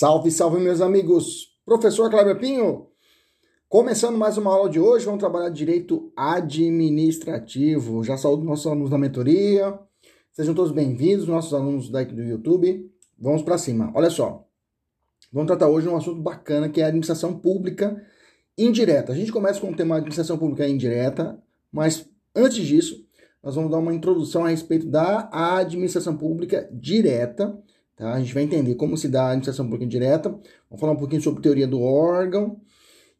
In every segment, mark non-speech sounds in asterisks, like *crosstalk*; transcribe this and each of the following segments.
Salve, salve, meus amigos! Professor Cláudio Pinho, começando mais uma aula de hoje, vamos trabalhar direito administrativo. Já saúdo nossos alunos da mentoria, sejam todos bem-vindos, nossos alunos daqui do YouTube. Vamos para cima. Olha só, vamos tratar hoje um assunto bacana que é a administração pública indireta. A gente começa com o tema administração pública indireta, mas antes disso, nós vamos dar uma introdução a respeito da administração pública direta Tá? A gente vai entender como se dá a administração pública indireta, vamos falar um pouquinho sobre teoria do órgão,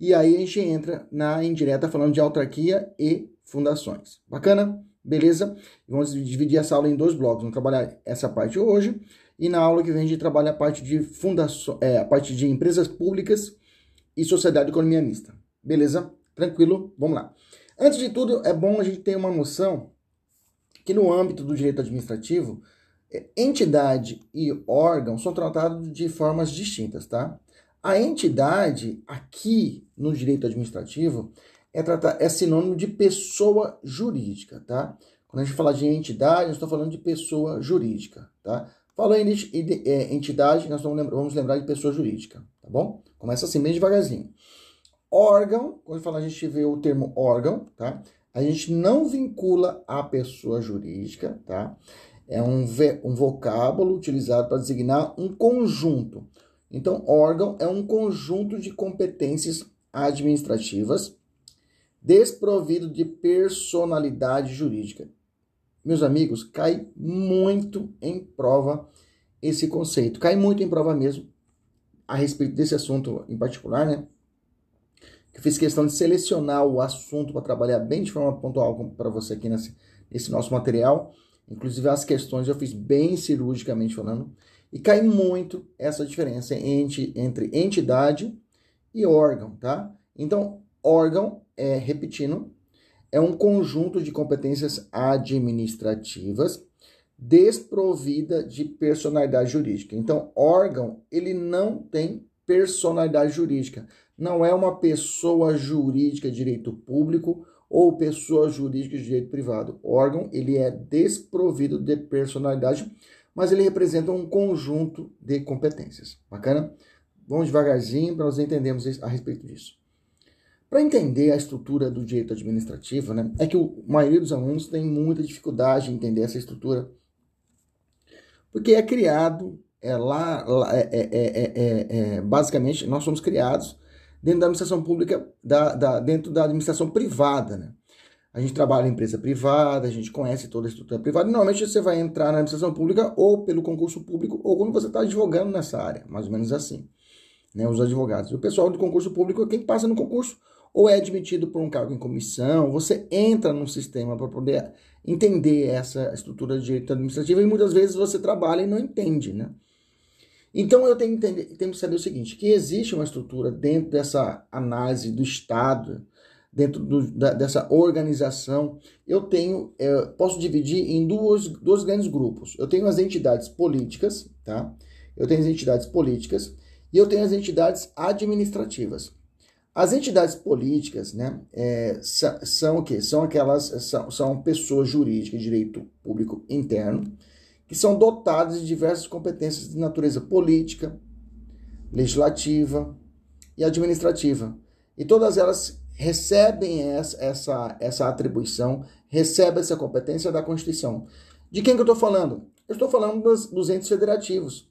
e aí a gente entra na indireta falando de autarquia e fundações. Bacana? Beleza? Vamos dividir essa aula em dois blocos. Vamos trabalhar essa parte hoje e na aula que vem a gente trabalha a parte de fundação, é, a parte de empresas públicas e sociedade de economia mista. Beleza? Tranquilo? Vamos lá. Antes de tudo, é bom a gente ter uma noção que no âmbito do direito administrativo, entidade e órgão são tratados de formas distintas, tá? A entidade, aqui no direito administrativo, é, tratar, é sinônimo de pessoa jurídica, tá? Quando a gente fala de entidade, nós estamos falando de pessoa jurídica, tá? Falou em é, entidade, nós vamos lembrar de pessoa jurídica, tá bom? Começa assim, bem devagarzinho. Órgão, quando fala, a gente vê o termo órgão, tá? A gente não vincula a pessoa jurídica, tá? É um, um vocábulo utilizado para designar um conjunto. Então, órgão é um conjunto de competências administrativas desprovido de personalidade jurídica. Meus amigos, cai muito em prova esse conceito. Cai muito em prova mesmo a respeito desse assunto em particular, né? Que fiz questão de selecionar o assunto para trabalhar bem de forma pontual para você aqui nesse, nesse nosso material. Inclusive as questões eu fiz bem cirurgicamente falando. E cai muito essa diferença entre, entre entidade e órgão, tá? Então, órgão, é, repetindo, é um conjunto de competências administrativas desprovida de personalidade jurídica. Então, órgão, ele não tem personalidade jurídica. Não é uma pessoa jurídica de direito público ou pessoa jurídica de direito privado. O órgão ele é desprovido de personalidade, mas ele representa um conjunto de competências. Bacana? Vamos devagarzinho para nós entendermos a respeito disso. Para entender a estrutura do direito administrativo, né, é que a maioria dos alunos tem muita dificuldade em entender essa estrutura, porque é criado, é lá, lá é, é, é, basicamente, nós somos criados dentro da administração pública, da, da, dentro da administração privada, né? A gente trabalha em empresa privada, a gente conhece toda a estrutura privada. Normalmente você vai entrar na administração pública ou pelo concurso público ou quando você está advogando nessa área, mais ou menos assim. Né, os advogados. O pessoal do concurso público é quem passa no concurso ou é admitido por um cargo em comissão. Você entra no sistema para poder entender essa estrutura de direito administrativo e muitas vezes você trabalha e não entende, né? Então eu tenho que, entender, tenho que saber o seguinte, que existe uma estrutura dentro dessa análise do Estado, dentro do, da, dessa organização, eu tenho, é, posso dividir em duas, dois grandes grupos. Eu tenho as entidades políticas, tá? Eu tenho as entidades políticas e eu tenho as entidades administrativas. As entidades políticas, né, é, são o quê? São aquelas, são, são pessoas jurídicas de direito público interno, que são dotadas de diversas competências de natureza política, legislativa e administrativa. E todas elas recebem essa, essa, essa atribuição, recebem essa competência da Constituição. De quem que eu estou falando? Eu estou falando dos, dos, entes federativos.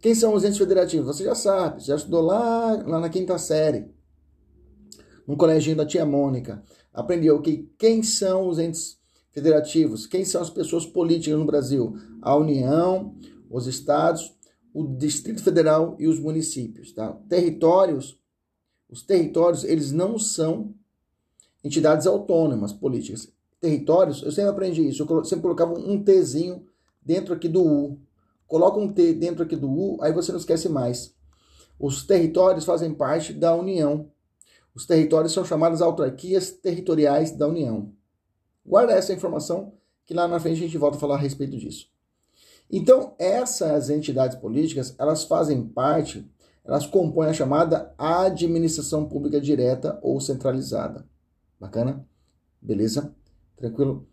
Quem são os entes federativos? Você já sabe, já estudou lá, lá na quinta série. no coleginho da tia Mônica. Aprendeu que quem são os entes federativos, quem são as pessoas políticas no Brasil? A União, os estados, o Distrito Federal e os municípios, tá? Territórios, os territórios, eles não são entidades autônomas políticas. Territórios, eu sempre aprendi isso, eu sempre colocava um Tzinho dentro aqui do U. Coloca um T dentro aqui do U, aí você não esquece mais. Os territórios fazem parte da União. Os territórios são chamados autarquias territoriais da União. Guarda essa informação que lá na frente a gente volta a falar a respeito disso. Então, essas entidades políticas, elas fazem parte, elas compõem a chamada administração pública direta ou centralizada. Bacana? Beleza? Tranquilo?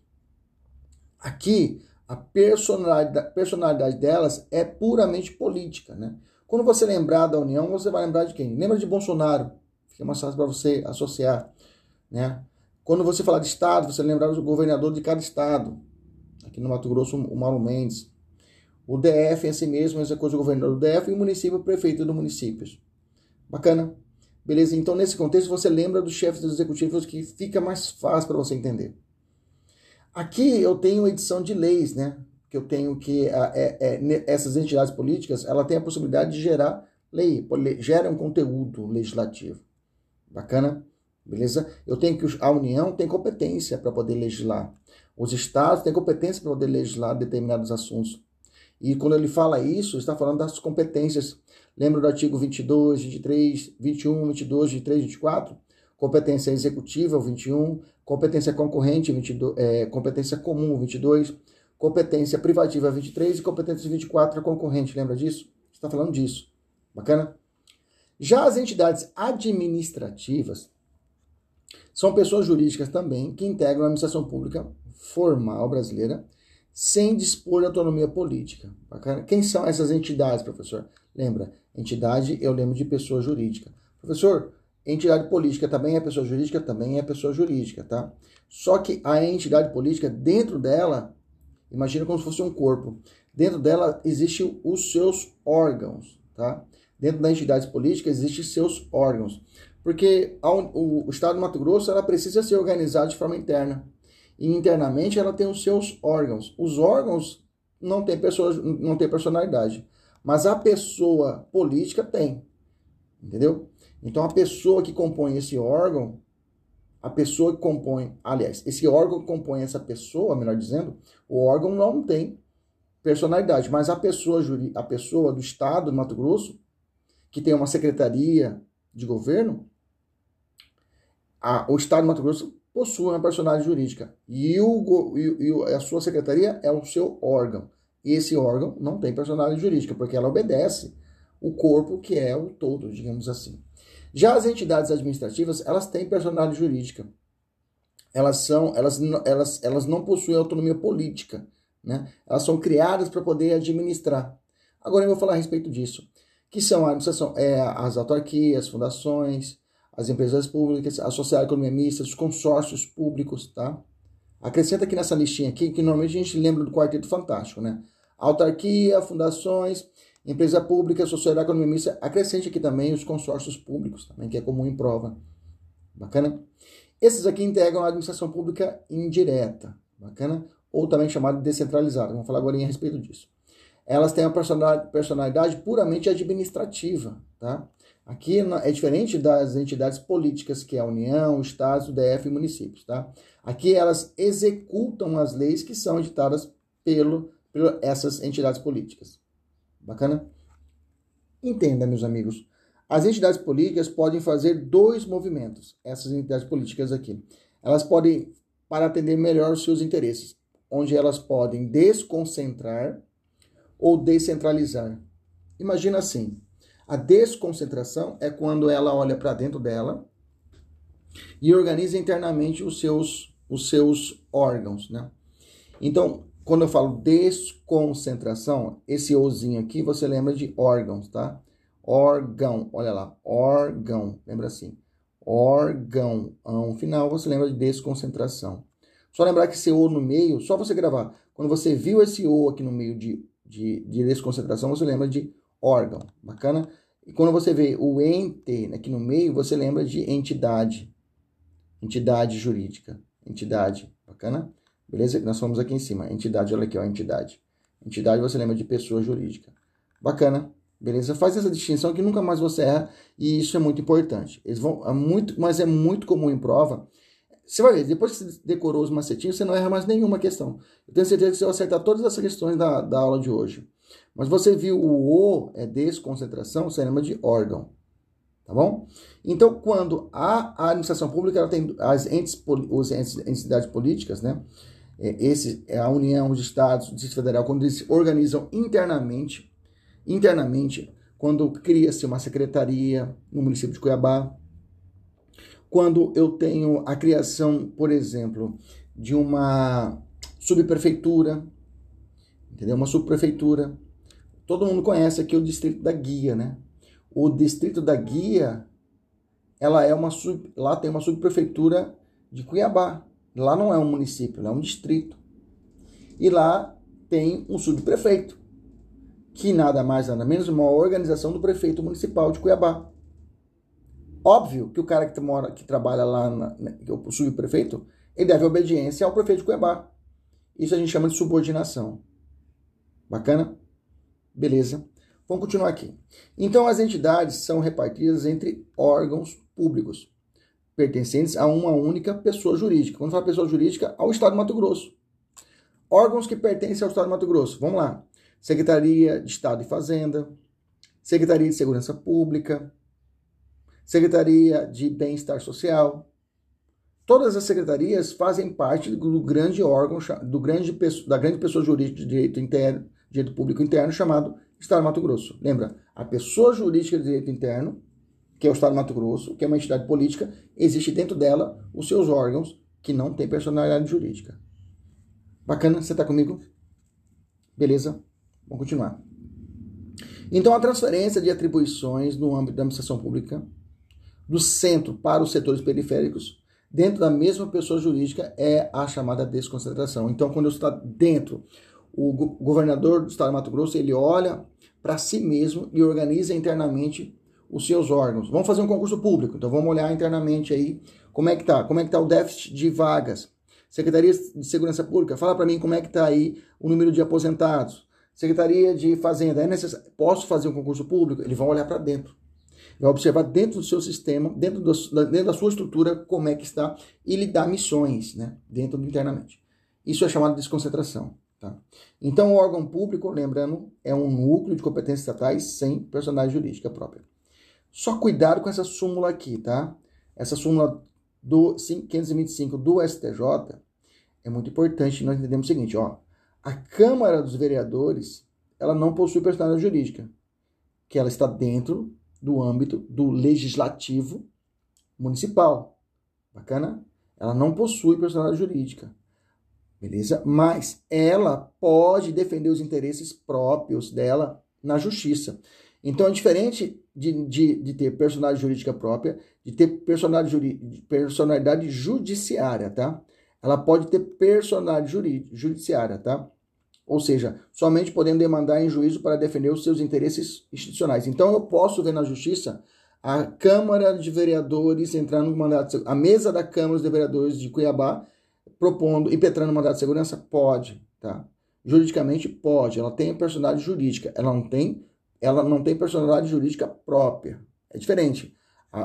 Aqui, a personalidade, personalidade delas é puramente política, né? Quando você lembrar da União, você vai lembrar de quem? Lembra de Bolsonaro. Fica mais fácil para você associar, né? Quando você falar de estado, você lembrar do governador de cada estado. Aqui no Mato Grosso, o Mauro Mendes. O DF em si mesmo, essa coisa do governador do DF e o município, o prefeito do município. Bacana? Beleza? Então, nesse contexto, você lembra dos chefes dos executivos que fica mais fácil para você entender. Aqui eu tenho edição de leis, né? Que eu tenho que é, é, essas entidades políticas, ela tem a possibilidade de gerar lei, gera um conteúdo legislativo. Bacana? Beleza? Eu tenho que a União tem competência para poder legislar. Os estados têm competência para poder legislar determinados assuntos. E quando ele fala isso, está falando das competências. Lembra do artigo 22, 23, 21, 22, 23, 24? Competência executiva, o 21. Competência concorrente, 22, é, competência comum, 22. Competência privativa, 23. E competência 24, concorrente. Lembra disso? Está falando disso. Bacana? Já as entidades administrativas são pessoas jurídicas também que integram a administração pública formal brasileira sem dispor de autonomia política. Bacana? Quem são essas entidades, professor? Lembra, entidade eu lembro de pessoa jurídica. Professor, entidade política também é pessoa jurídica? Também é pessoa jurídica, tá? Só que a entidade política, dentro dela, imagina como se fosse um corpo. Dentro dela existem os seus órgãos, tá? Dentro da entidade política existem seus órgãos. Porque o, Estado do Mato Grosso ela precisa ser organizado de forma interna e internamente ela tem os seus órgãos. Os órgãos não têm pessoa, não tem personalidade, mas a pessoa política tem. Entendeu? Então a pessoa que compõe esse órgão, a pessoa que compõe, aliás, esse órgão que compõe essa pessoa, melhor dizendo, o órgão não tem personalidade, mas a pessoa, a pessoa do estado do Mato Grosso, que tem uma secretaria de governo, a, o estado do Mato Grosso possui uma personalidade jurídica e, o, e, e a sua secretaria é o seu órgão. E esse órgão não tem personalidade jurídica, porque ela obedece o corpo que é o todo, digamos assim. Já as entidades administrativas, elas têm personalidade jurídica. Elas são, elas, elas, elas não possuem autonomia política, né? Elas são criadas para poder administrar. Agora eu vou falar a respeito disso, que são a administração, é, as autarquias, fundações, as empresas públicas, a social economia mista, os consórcios públicos, tá? Acrescenta aqui nessa listinha aqui, que normalmente a gente lembra do Quarteto Fantástico, né? Autarquia, fundações, empresa pública, sociedade economia mista. Acrescente aqui também os consórcios públicos, também, que é comum em prova. Bacana? Esses aqui integram a administração pública indireta, bacana? Ou também chamada de descentralizada. Vamos falar agora a respeito disso. Elas têm uma personalidade puramente administrativa, tá? Aqui é diferente das entidades políticas, que é a União, Estados, DF e municípios, tá? Aqui elas executam as leis que são editadas pelo, por essas entidades políticas. Bacana? Entenda, meus amigos. As entidades políticas podem fazer dois movimentos, essas entidades políticas aqui. Elas podem, para atender melhor os seus interesses, onde elas podem desconcentrar ou descentralizar. Imagina assim, a desconcentração é quando ela olha para dentro dela e organiza internamente os seus, os seus órgãos, né? Então, quando eu falo desconcentração, esse ozinho aqui você lembra de órgãos, tá? Órgão, olha lá, órgão, lembra assim, órgão, no final você lembra de desconcentração. Só lembrar que esse O no meio, só você gravar, quando você viu esse O aqui no meio de, de, de desconcentração, você lembra de órgão. Bacana? E quando você vê o ente aqui no meio, você lembra de entidade. Entidade jurídica. Entidade. Bacana? Beleza? Nós falamos aqui em cima. Entidade, olha aqui, ó, entidade. Entidade você lembra de pessoa jurídica. Bacana? Beleza? Faz essa distinção que nunca mais você erra e isso é muito importante. Eles vão, é muito, mas é muito comum em prova. Você vai ver, depois que você decorou os macetinhos, você não erra mais nenhuma questão. Eu tenho certeza que você vai acertar todas essas questões da, da aula de hoje. Mas você viu o O é desconcentração, você lembra de órgão. Tá bom? Então, quando a, administração pública ela tem as entes, os entes, entidades políticas, né? É, esse é a União, os estados, o Distrito Federal, quando eles se organizam internamente, internamente, quando cria-se uma secretaria no município de Cuiabá, quando eu tenho a criação, por exemplo, de uma subprefeitura, entendeu? Uma subprefeitura. Todo mundo conhece aqui o distrito da Guia, né? O distrito da Guia, ela é uma sub, lá tem uma subprefeitura de Cuiabá. Lá não é um município, é um distrito. E lá tem um subprefeito, que nada mais nada menos uma organização do prefeito municipal de Cuiabá. Óbvio que o cara que mora, que trabalha lá, na, né, o subprefeito, ele deve obediência ao prefeito de Cuiabá. Isso a gente chama de subordinação. Bacana? Beleza. Vamos continuar aqui. Então, as entidades são repartidas entre órgãos públicos, pertencentes a uma única pessoa jurídica. Quando fala pessoa jurídica, ao Estado de Mato Grosso. Órgãos que pertencem ao Estado de Mato Grosso. Vamos lá. Secretaria de Estado e Fazenda, Secretaria de Segurança Pública, Secretaria de Bem-Estar Social. Todas as secretarias fazem parte do grande órgão, do grande, da grande pessoa jurídica de direito interno, direito público interno chamado Estado de Mato Grosso. Lembra? A pessoa jurídica de direito interno, que é o Estado de Mato Grosso, que é uma entidade política, existe dentro dela os seus órgãos que não têm personalidade jurídica. Bacana? Você está comigo? Beleza? Vamos continuar. Então, a transferência de atribuições no âmbito da administração pública do centro para os setores periféricos dentro da mesma pessoa jurídica é a chamada desconcentração. Então, quando eu estou dentro, o governador do estado de Mato Grosso, ele olha para si mesmo e organiza internamente os seus órgãos. Vamos fazer um concurso público, então vamos olhar internamente aí como é que tá, como é que tá o déficit de vagas. Secretaria de Segurança Pública, fala para mim como é que tá aí o número de aposentados. Secretaria de Fazenda, é necessário, posso fazer um concurso público? Eles vão olhar para dentro. Vai observar dentro do seu sistema, dentro, do, dentro da sua estrutura, como é que está e lhe dá missões, né, dentro internamente. Isso é chamado de desconcentração. Tá? Então, o órgão público, lembrando, é um núcleo de competências estatais sem personalidade jurídica própria. Só cuidado com essa súmula aqui, tá? Essa súmula do 525 do STJ é muito importante. Nós entendemos o seguinte, ó. A Câmara dos Vereadores, ela não possui personalidade jurídica, que ela está dentro do âmbito do legislativo municipal. Bacana? Ela não possui personalidade jurídica. Beleza? Mas ela pode defender os interesses próprios dela na justiça. Então é diferente de, de, de ter personalidade jurídica própria, de ter personalidade, personalidade judiciária, tá? Ela pode ter personalidade judiciária, tá? Ou seja, somente podendo demandar em juízo para defender os seus interesses institucionais. Então eu posso ver na justiça a Câmara de Vereadores entrando no mandato, a mesa da Câmara de Vereadores de Cuiabá propondo, impetrando mandato de segurança? Pode, tá? Juridicamente pode, ela tem personalidade jurídica, ela não tem, ela não tem personalidade jurídica própria. É diferente.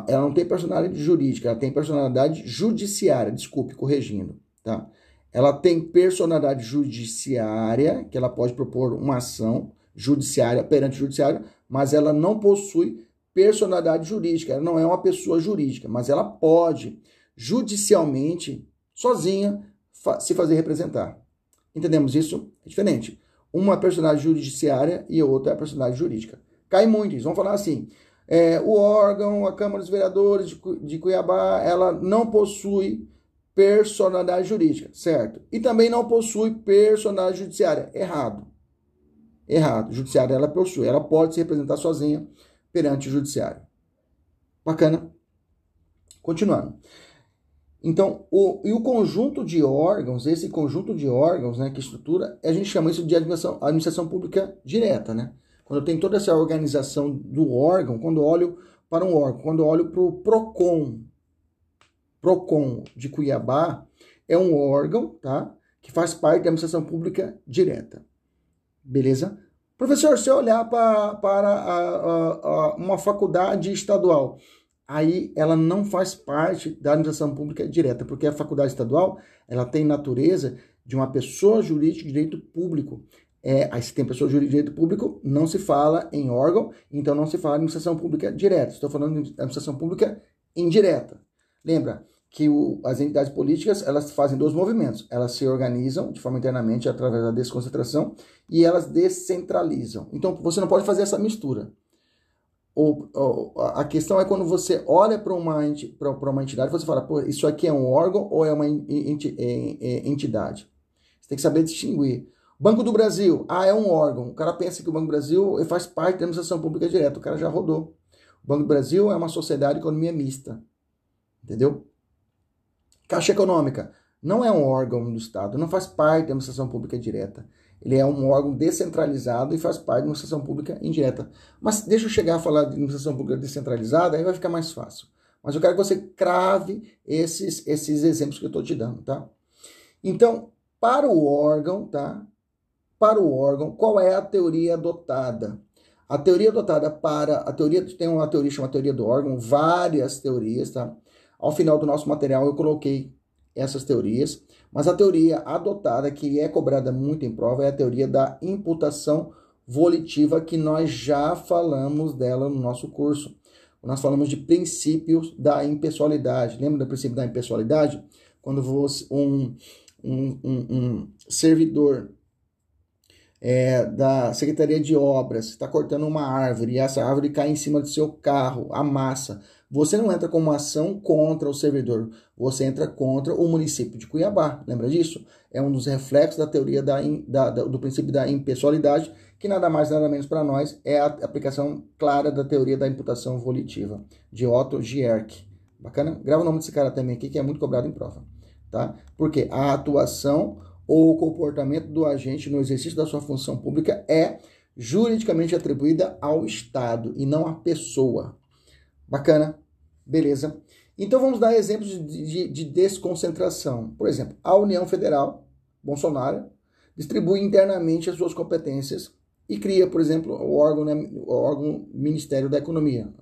Ela não tem personalidade jurídica, ela tem personalidade judiciária, desculpe, corrigindo, tá? Ela tem personalidade judiciária, que ela pode propor uma ação judiciária perante o judiciário, mas ela não possui personalidade jurídica, ela não é uma pessoa jurídica, mas ela pode judicialmente sozinha fa se fazer representar. Entendemos isso? É diferente. Uma personagem judiciária e outra é personagem jurídica. Cai muito isso. Vamos falar assim. É, o órgão, a Câmara dos Vereadores de, de Cuiabá, ela não possui personalidade jurídica, certo? E também não possui personalidade judiciária. Errado. Errado. Judiciária ela possui. Ela pode se representar sozinha perante o judiciário. Bacana? Continuando. Então, o, e o conjunto de órgãos, esse conjunto de órgãos né, que estrutura, a gente chama isso de administração, administração pública direta. Né? Quando eu tenho toda essa organização do órgão, quando olho para um órgão, quando olho para o PROCON, PROCON de Cuiabá é um órgão, tá? Que faz parte da administração pública direta. Beleza? Professor, se eu olhar pra, para a, a, a uma faculdade estadual, aí ela não faz parte da administração pública direta, porque a faculdade estadual ela tem natureza de uma pessoa jurídica de direito público. É, aí se tem pessoa jurídica de direito público, não se fala em órgão, então não se fala em administração pública direta. Estou falando de administração pública indireta. Lembra que o, as entidades políticas elas fazem dois movimentos. Elas se organizam de forma internamente através da desconcentração e elas descentralizam. Então você não pode fazer essa mistura. Ou, ou a questão é quando você olha para uma, uma entidade, você fala, Pô, isso aqui é um órgão ou é uma entidade? Você tem que saber distinguir. Banco do Brasil, ah, é um órgão. O cara pensa que o Banco do Brasil faz parte da administração pública direta. O cara já rodou. O Banco do Brasil é uma sociedade de economia mista. Entendeu? Caixa Econômica não é um órgão do Estado, não faz parte da administração pública direta. Ele é um órgão descentralizado e faz parte da administração pública indireta. Mas deixa eu chegar a falar de administração pública descentralizada, aí vai ficar mais fácil. Mas eu quero que você crave esses, esses exemplos que eu estou te dando, tá? Então, para o órgão, tá? para o órgão, qual é a teoria adotada? A teoria adotada para a teoria tem uma teoria chamada teoria do órgão, várias teorias, tá? Ao final do nosso material eu coloquei essas teorias, mas a teoria adotada que é cobrada muito em prova é a teoria da imputação volitiva que nós já falamos dela no nosso curso. Nós falamos de princípios da impessoalidade. Lembra do princípio da impessoalidade? Quando você, um, um, um, um servidor é, da Secretaria de Obras está cortando uma árvore e essa árvore cai em cima do seu carro, amassa. Você não entra com uma ação contra o servidor, você entra contra o município de Cuiabá. Lembra disso? É um dos reflexos da teoria da, da, da, do princípio da impessoalidade, que nada mais nada menos para nós é a aplicação clara da teoria da imputação volitiva, de Otto Gierke. Bacana? Grava o nome desse cara também aqui, que é muito cobrado em prova. Tá? Porque a atuação ou o comportamento do agente no exercício da sua função pública é juridicamente atribuída ao Estado e não à pessoa. Bacana? Beleza. Então vamos dar exemplos de, de, de desconcentração. Por exemplo, a União Federal, Bolsonaro, distribui internamente as suas competências e cria, por exemplo, o órgão, né, o órgão Ministério da Economia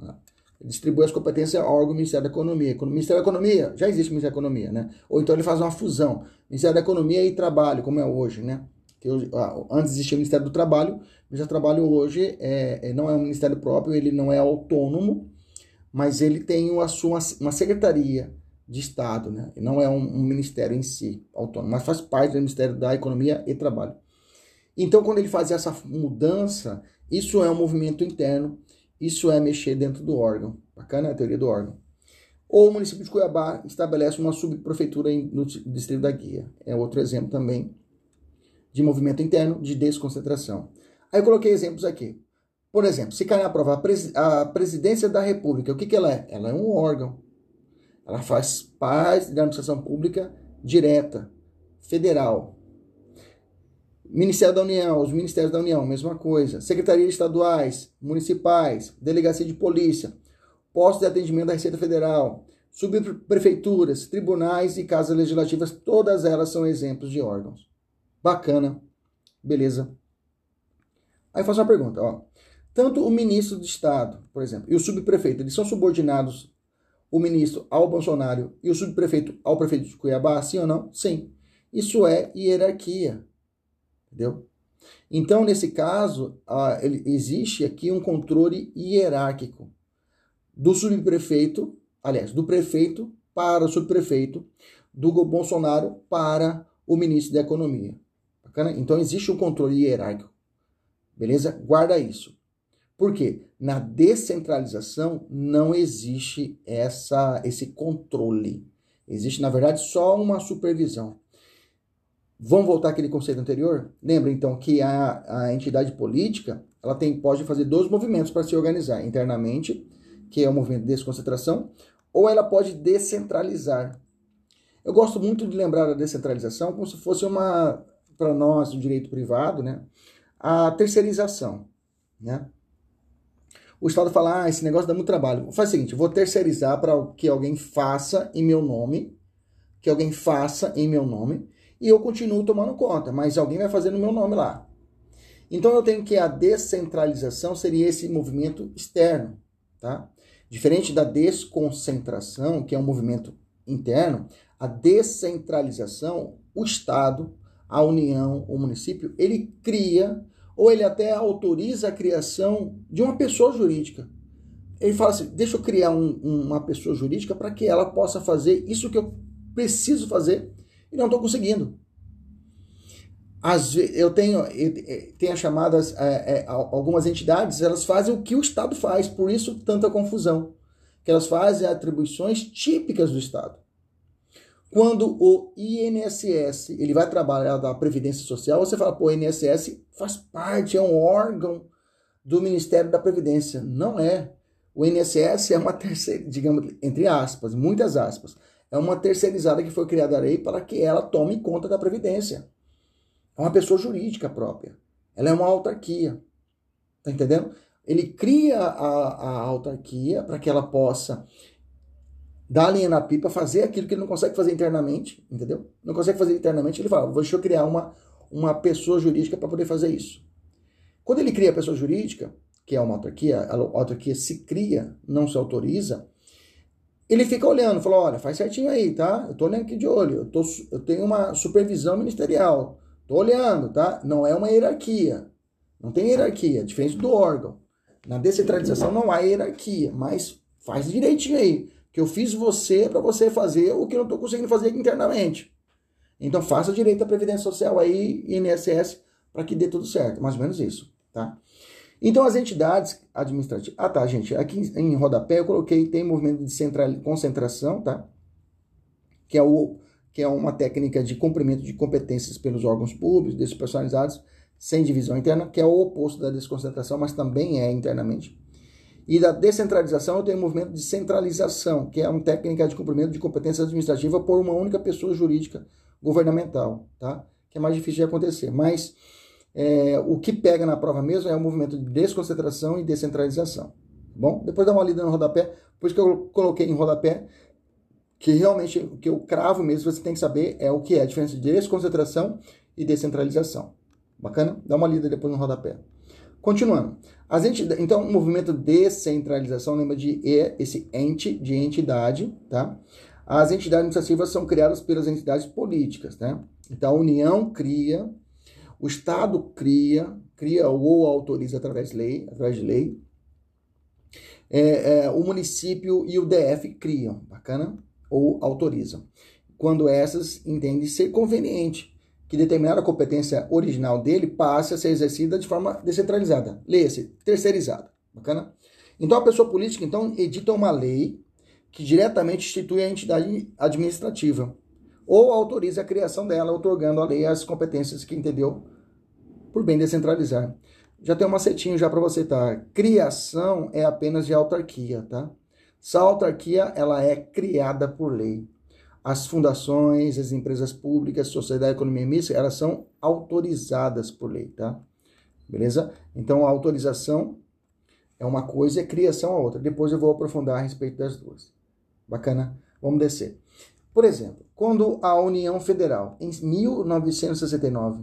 distribui as competências ao órgão Ministério da Economia. O Ministério da Economia, já existe o Ministério da Economia, né? Ou então ele faz uma fusão. Ministério da Economia e Trabalho, como é hoje, né? Que hoje, antes existia o Ministério do Trabalho, o Ministério do Trabalho hoje é, é, não é um ministério próprio, ele não é autônomo, mas ele tem a sua, uma secretaria de Estado, né? Não é um, um ministério em si autônomo, mas faz parte do Ministério da Economia e Trabalho. Então, quando ele faz essa mudança, isso é um movimento interno isso é mexer dentro do órgão. Bacana a teoria do órgão. Ou o município de Cuiabá estabelece uma subprefeitura no distrito da Guia. É outro exemplo também de movimento interno de desconcentração. Aí eu coloquei exemplos aqui. Por exemplo, se cair na prova a, presidência da República, o que, que ela é? Ela é um órgão. Ela faz parte da administração pública direta, federal. Ministério da União, os Ministérios da União, mesma coisa. Secretarias estaduais, municipais, delegacia de polícia, postos de atendimento da Receita Federal, subprefeituras, tribunais e casas legislativas, todas elas são exemplos de órgãos. Bacana. Beleza. Aí faço uma pergunta, ó. Tanto o ministro de Estado, por exemplo, e o subprefeito, eles são subordinados o ministro ao Bolsonaro e o subprefeito ao prefeito de Cuiabá, sim ou não? Sim. Isso é hierarquia. Entendeu? Então, nesse caso, ele, existe aqui um controle hierárquico do subprefeito, aliás, do prefeito para o subprefeito, do Bolsonaro para o ministro da Economia. Bacana? Então, existe um controle hierárquico. Beleza? Guarda isso. Por quê? Na descentralização não existe essa, esse controle. Existe, na verdade, só uma supervisão. Vamos voltar àquele conceito anterior? Lembra então que a, a entidade política ela tem, pode fazer dois movimentos para se organizar: internamente, que é o movimento de desconcentração, ou ela pode descentralizar. Eu gosto muito de lembrar a descentralização como se fosse uma, para nós, do direito privado, né, a terceirização. Né? O Estado fala, ah, esse negócio dá muito trabalho. Faz o seguinte, vou terceirizar para que alguém faça em meu nome, que alguém faça em meu nome, e eu continuo tomando conta, mas alguém vai fazer no meu nome lá. Então eu tenho que a descentralização seria esse movimento externo, tá? Diferente da desconcentração, que é um movimento interno, a descentralização, o Estado, a União, o município, ele cria ou ele até autoriza a criação de uma pessoa jurídica. Ele fala assim: deixa eu criar um, uma pessoa jurídica para que ela possa fazer isso que eu preciso fazer e não estou conseguindo. As, eu tenho, tenho as chamadas, é, é, algumas entidades, elas fazem o que o Estado faz, por isso tanta confusão. Que elas fazem atribuições típicas do Estado. Quando o INSS ele vai trabalhar da Previdência Social, você fala, pô, o INSS faz parte, é um órgão do Ministério da Previdência. Não é. O INSS é uma terceira, digamos, entre aspas, muitas aspas, é uma terceirizada que foi criada a lei para que ela tome conta da Previdência. É uma pessoa jurídica própria. Ela é uma autarquia. Tá entendendo? Ele cria a, a autarquia para que ela possa dar a linha na pipa, fazer aquilo que ele não consegue fazer internamente, entendeu? Não consegue fazer internamente, ele fala, deixa eu criar uma, uma pessoa jurídica para poder fazer isso. Quando ele cria a pessoa jurídica, que é uma autarquia, a autarquia se cria, não se autoriza, ele fica olhando, fala, olha, faz certinho aí, tá? Eu tô olhando aqui de olho, eu, tô, eu tenho uma supervisão ministerial, tô olhando, tá? Não é uma hierarquia, não tem hierarquia, diferente do órgão. Na descentralização não há hierarquia, mas faz direitinho aí que eu fiz você para você fazer o que eu não estou conseguindo fazer internamente. Então faça direito à Previdência Social aí, INSS, para que dê tudo certo. Mais ou menos isso, tá? Então as entidades administrativas... Ah, tá, gente. Aqui em rodapé eu coloquei, tem movimento de central... concentração, tá? Que é, o... que é uma técnica de cumprimento de competências pelos órgãos públicos, despersonalizados, sem divisão interna, que é o oposto da desconcentração, mas também é internamente. E da descentralização eu tenho o movimento de centralização, que é uma técnica de cumprimento de competência administrativa por uma única pessoa jurídica governamental, tá? Que é mais difícil de acontecer. Mas é, o que pega na prova mesmo é o movimento de desconcentração e descentralização. Tá bom, depois dá uma lida no rodapé, por isso que eu coloquei em rodapé, que realmente o que eu cravo mesmo, você tem que saber é o que é a diferença de desconcentração e descentralização. Bacana? Dá uma lida depois no rodapé. Continuando. As então, o movimento de descentralização lembra de e, esse ente, de entidade, tá? As entidades administrativas são criadas pelas entidades políticas, né? Então, a União cria, o Estado cria, cria ou autoriza através de lei, através de lei. É, é, o município e o DF criam, bacana? Ou autorizam. Quando essas entendem ser conveniente que determinada competência original dele passe a ser exercida de forma descentralizada. Leia-se, terceirizada. Bacana? Então a pessoa política então edita uma lei que diretamente institui a entidade administrativa ou autoriza a criação dela, otorgando à lei as competências que entendeu por bem descentralizar. Já tem um macetinho já para você, tá? Criação é apenas de autarquia, tá? Essa autarquia ela é criada por lei as fundações, as empresas públicas, sociedade, economia mista, elas são autorizadas por lei, tá? Beleza? Então, a autorização é uma coisa e a criação é outra. Depois eu vou aprofundar a respeito das duas. Bacana? Vamos descer. Por exemplo, quando a União Federal, em 1969,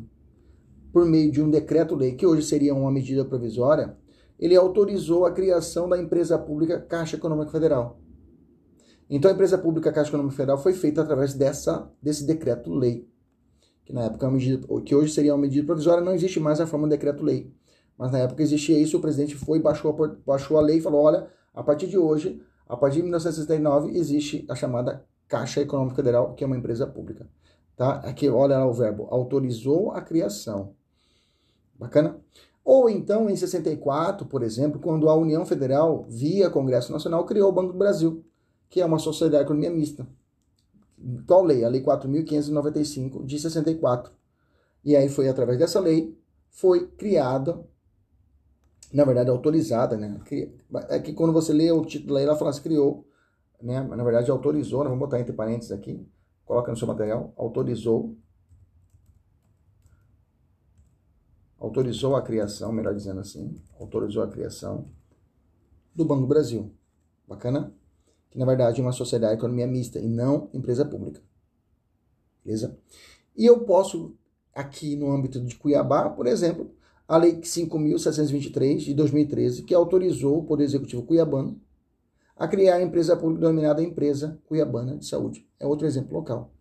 por meio de um decreto-lei, que hoje seria uma medida provisória, ele autorizou a criação da empresa pública Caixa Econômica Federal. Então a empresa pública Caixa Econômica Federal foi feita através dessa, desse decreto-lei, que na época é uma medida, que hoje seria uma medida provisória, não existe mais a forma de decreto-lei. Mas na época existia isso, o presidente foi, baixou, baixou a lei e falou: olha, a partir de hoje, a partir de 1969, existe a chamada Caixa Econômica Federal, que é uma empresa pública. Tá? Aqui, olha lá o verbo, autorizou a criação. Bacana? Ou então, em 64, por exemplo, quando a União Federal, via Congresso Nacional, criou o Banco do Brasil que é uma sociedade de economia mista. Qual lei? A Lei 4.595 de 64. E aí foi através dessa lei, foi criada, na verdade autorizada, né? É que quando você lê o título lei, ela fala se criou, né? Na verdade autorizou, né? vamos botar entre parênteses aqui, coloca no seu material, autorizou, autorizou a criação, melhor dizendo assim, autorizou a criação do Banco Brasil. Bacana? Que na verdade é uma sociedade de economia mista e não empresa pública. Beleza? E eu posso, aqui no âmbito de Cuiabá, por exemplo, a Lei 5.723 de 2013, que autorizou o Poder Executivo cuiabano a criar a empresa pública denominada Empresa Cuiabana de Saúde. É outro exemplo local.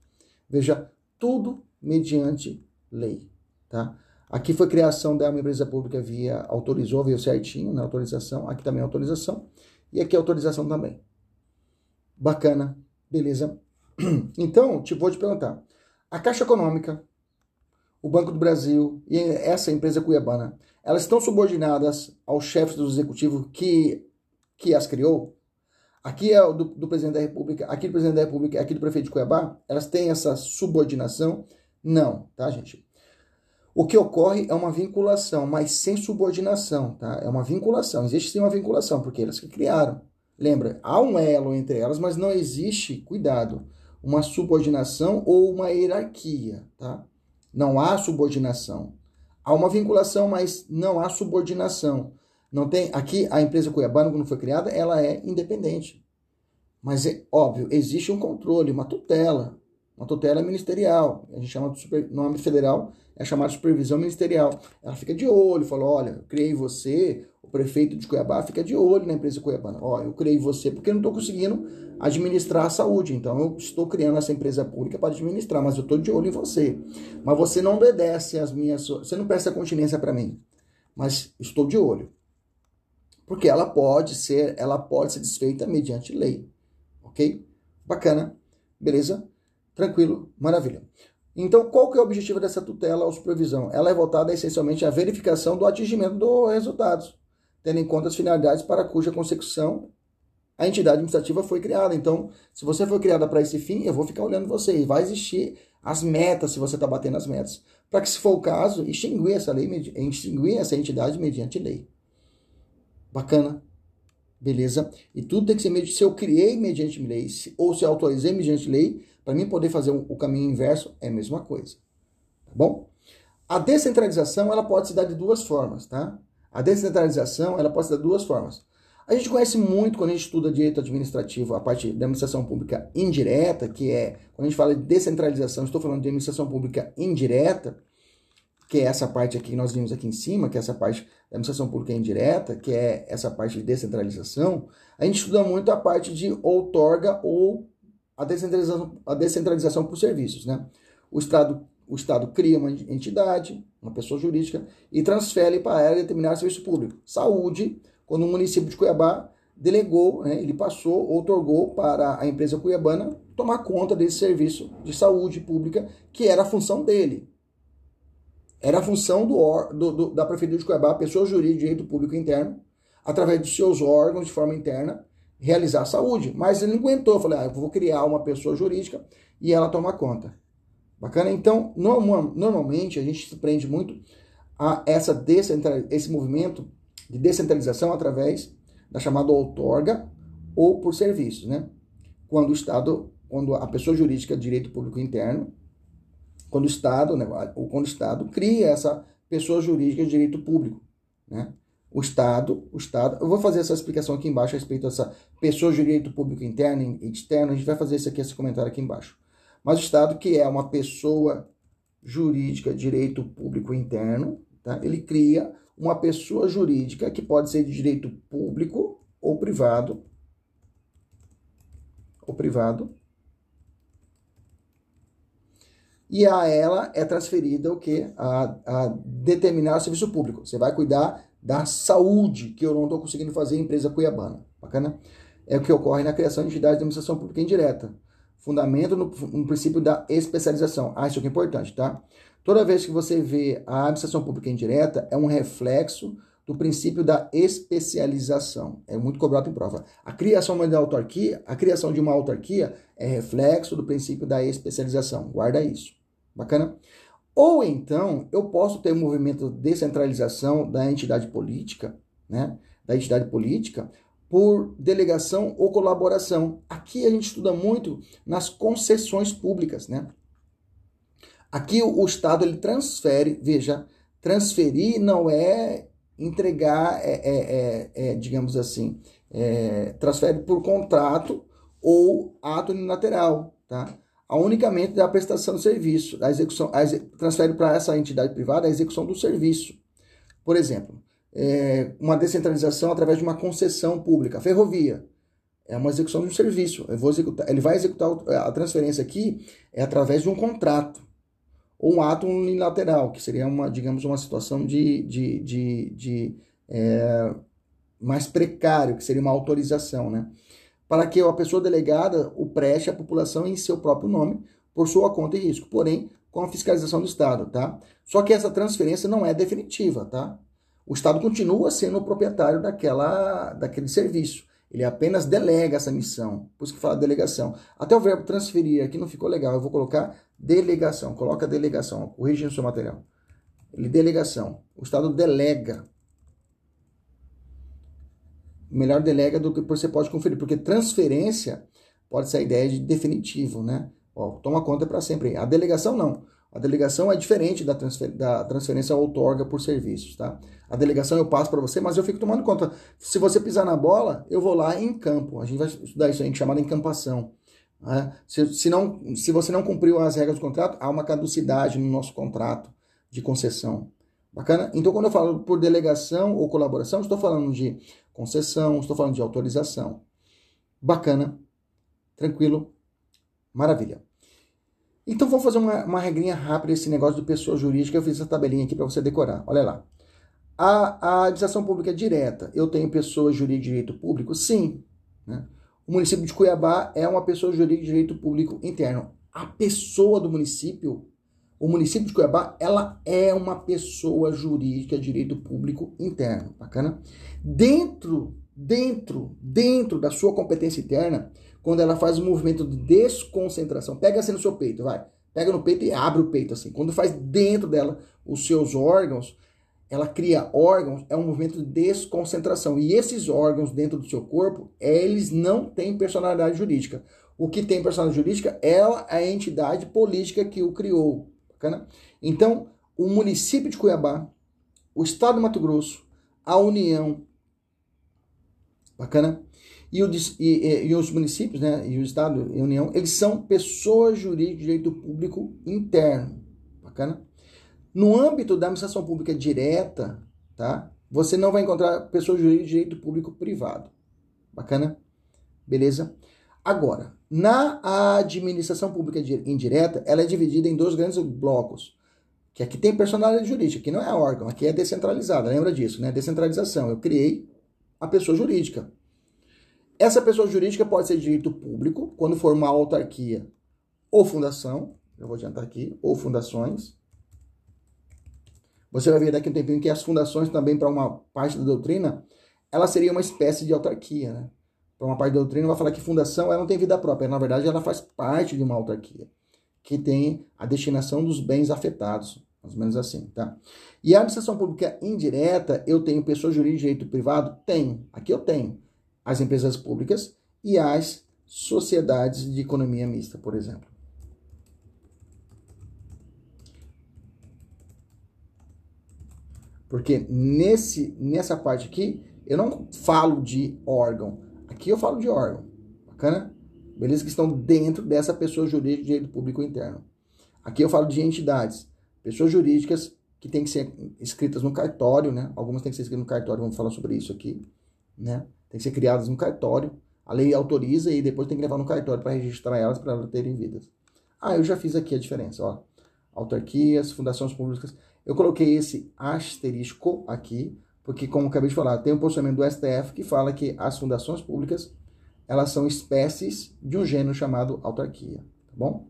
Veja, tudo mediante lei. Tá? Aqui foi criação de uma empresa pública via autorizou, veio certinho na autorização. Aqui também é autorização. E aqui é autorização também. Bacana, beleza. *clears throat* Então, te vou te perguntar. A Caixa Econômica, o Banco do Brasil e essa empresa cuiabana, elas estão subordinadas aos chefes do executivo que, que as criou? Aqui é do, do presidente da República, aqui do presidente da República, aqui do prefeito de Cuiabá, elas têm essa subordinação? Não, tá, gente? O que ocorre é uma vinculação, mas sem subordinação, tá? É uma vinculação, existe sim uma vinculação, porque elas que criaram. Lembra, há um elo entre elas, mas não existe, cuidado, uma subordinação ou uma hierarquia, tá? Não há subordinação. Há uma vinculação, mas não há subordinação. Não tem, aqui a empresa Cuiabana, quando foi criada, ela é independente. Mas é óbvio, existe um controle, uma tutela, uma tutela ministerial. A gente chama de super, no âmbito federal, é chamada de supervisão ministerial. Ela fica de olho, fala: olha, eu criei você, o prefeito de Cuiabá fica de olho na empresa Cuiabana. Ó, eu criei você porque eu não estou conseguindo administrar a saúde. Então eu estou criando essa empresa pública para administrar, mas eu estou de olho em você. Mas você não obedece às minhas. Você não presta continência para mim. Mas estou de olho. Porque ela pode ser, ela pode ser desfeita mediante lei. Ok? Bacana. Beleza? Tranquilo, maravilha. Então, qual que é o objetivo dessa tutela ou supervisão? Ela é voltada essencialmente à verificação do atingimento dos resultados, tendo em conta as finalidades para cuja consecução a entidade administrativa foi criada. Então, se você foi criada para esse fim, eu vou ficar olhando você. E vai existir as metas, se você está batendo as metas. Para que, se for o caso, extinguir essa lei, extinguir essa entidade mediante lei. Bacana? Beleza? E tudo tem que ser mediante. Se eu criei mediante lei, ou se eu autorizei mediante lei, para mim poder fazer o caminho inverso, é a mesma coisa. Tá bom? A descentralização, ela pode se dar de duas formas, tá? A descentralização, ela pode se dar de duas formas. A gente conhece muito quando a gente estuda direito administrativo, a parte da administração pública indireta, que é, quando a gente fala de descentralização, estou falando de administração pública indireta, que é essa parte aqui que nós vimos aqui em cima, que é essa parte da administração pública indireta, que é essa parte de descentralização, a gente estuda muito a parte de outorga ou a descentralização, a descentralização por serviços. Né? O, Estado, o Estado cria uma entidade, uma pessoa jurídica, e transfere para ela determinado serviço público. Saúde, quando o município de Cuiabá delegou, né, ele passou, outorgou para a empresa cuiabana tomar conta desse serviço de saúde pública, que era a função dele. Era a função do, do, do da Prefeitura de Cuiabá, pessoa jurídica de direito público interno, através dos seus órgãos de forma interna, realizar saúde. Mas ele não aguentou, falei, ah, eu vou criar uma pessoa jurídica e ela toma conta. Bacana? Então, normalmente a gente se prende muito a essa esse movimento de descentralização através da chamada outorga ou por serviços, né? Quando o Estado, quando a pessoa jurídica de direito público interno, quando o Estado, né, ou quando o Estado cria essa pessoa jurídica de direito público, né? O Estado, o Estado. Eu vou fazer essa explicação aqui embaixo a respeito dessa pessoa de direito público interno e externo. A gente vai fazer esse aqui, esse comentário aqui embaixo. Mas o Estado, que é uma pessoa jurídica direito público interno, tá? ele cria uma pessoa jurídica que pode ser de direito público ou privado, ou privado, e a ela é transferida o que? A, a determinar o serviço público. Você vai cuidar da saúde, que eu não estou conseguindo fazer em empresa cuiabana. Bacana? É o que ocorre na criação de entidade de administração pública indireta. Fundamento no, no princípio da especialização. Ah, isso aqui é importante, tá? Toda vez que você vê a administração pública indireta, é um reflexo do princípio da especialização. É muito cobrado em prova. A criação de uma autarquia, a criação de uma autarquia é reflexo do princípio da especialização. Guarda isso. Bacana? Ou então, eu posso ter um movimento de descentralização da entidade política, né? Da entidade política por delegação ou colaboração. Aqui a gente estuda muito nas concessões públicas, né? Aqui o, Estado ele transfere, veja, transferir não é entregar, é, é, é, é digamos assim, é, transfere por contrato ou ato unilateral, tá? A unicamente da prestação de serviço, a execução, a exe, transfere para essa entidade privada a execução do serviço. Por exemplo, é, uma descentralização através de uma concessão pública, ferrovia. É uma execução de um serviço. Executar, ele vai executar a transferência aqui é através de um contrato ou um ato unilateral, que seria uma, digamos, uma situação de, de, de, de é, mais precário, que seria uma autorização, né? Para que a pessoa delegada o preste à população em seu próprio nome, por sua conta e risco, porém com a fiscalização do Estado, tá? Só que essa transferência não é definitiva, tá? O Estado continua sendo o proprietário daquela, daquele serviço. Ele apenas delega essa missão. Por isso que fala delegação. Até o verbo transferir aqui não ficou legal. Eu vou colocar delegação. Coloca delegação. Corrige no seu material. Ele delegação. O Estado delega. Melhor delega do que você pode conferir. Porque transferência pode ser a ideia de definitivo, né? Ó, toma conta para sempre. A delegação não. A delegação é diferente da, transfer, da transferência outorga por serviços, tá? A delegação eu passo para você, mas eu fico tomando conta. Se você pisar na bola, eu vou lá em campo. A gente vai estudar isso aí, chamada encampação. Né? Se, se, não, se você não cumpriu as regras do contrato, há uma caducidade no nosso contrato de concessão. Bacana? Então, quando eu falo por delegação ou colaboração, estou falando de concessão, estou falando de autorização. Bacana, tranquilo, maravilha. Então vamos fazer uma, uma regrinha rápida esse negócio de pessoa jurídica. Eu fiz essa tabelinha aqui para você decorar. Olha lá. A, a administração pública é direta. Eu tenho pessoa jurídica de direito público? Sim. Né? O município de Cuiabá é uma pessoa jurídica de direito público interno. A pessoa do município, o município de Cuiabá, ela é uma pessoa jurídica de direito público interno. Bacana? Dentro, dentro, dentro da sua competência interna, quando ela faz um movimento de desconcentração. Pega assim no seu peito, vai. Pega no peito e abre o peito assim. Quando faz dentro dela os seus órgãos, ela cria órgãos, é um movimento de desconcentração. E esses órgãos dentro do seu corpo, eles não têm personalidade jurídica. O que tem personalidade jurídica é a entidade política que o criou. Bacana? Então, o município de Cuiabá, o estado de Mato Grosso, a União, bacana? E, o, e, e, os municípios, né, e o Estado e a União, eles são pessoas jurídicas de direito público interno. Bacana? No âmbito da administração pública direta, tá? Você não vai encontrar pessoas jurídicas de direito público privado. Bacana? Beleza? Agora, na administração pública indireta, ela é dividida em dois grandes blocos. Que aqui tem personalidade jurídica, que não é órgão, aqui é descentralizada. Lembra disso, né? Descentralização. Eu criei a pessoa jurídica. Essa pessoa jurídica pode ser de direito público, quando for uma autarquia ou fundação, eu vou adiantar aqui, ou fundações. Você vai ver daqui a um tempinho que as fundações também, para uma parte da doutrina, ela seria uma espécie de autarquia, né? Para uma parte da doutrina, vai falar que fundação ela não tem vida própria, na verdade ela faz parte de uma autarquia, que tem a destinação dos bens afetados, mais ou menos assim, tá? E a administração pública indireta, eu tenho pessoa jurídica de direito privado? Tenho. Aqui eu tenho as empresas públicas e as sociedades de economia mista, por exemplo. Porque nesse, nessa parte aqui, eu não falo de órgão. Aqui eu falo de órgão. Bacana? Beleza? Que estão dentro dessa pessoa jurídica de direito público interno. Aqui eu falo de entidades. Pessoas jurídicas que têm que ser escritas no cartório, né? Algumas têm que ser escritas no cartório, vamos falar sobre isso aqui, né? tem que ser criadas no cartório. A lei autoriza e depois tem que levar no cartório para registrar elas para elas terem vidas. Ah, eu já fiz aqui a diferença, ó. Autarquias, fundações públicas. Eu coloquei esse asterisco aqui, porque como acabei de falar, tem um posicionamento do STF que fala que as fundações públicas, elas são espécies de um gênero chamado autarquia, tá bom?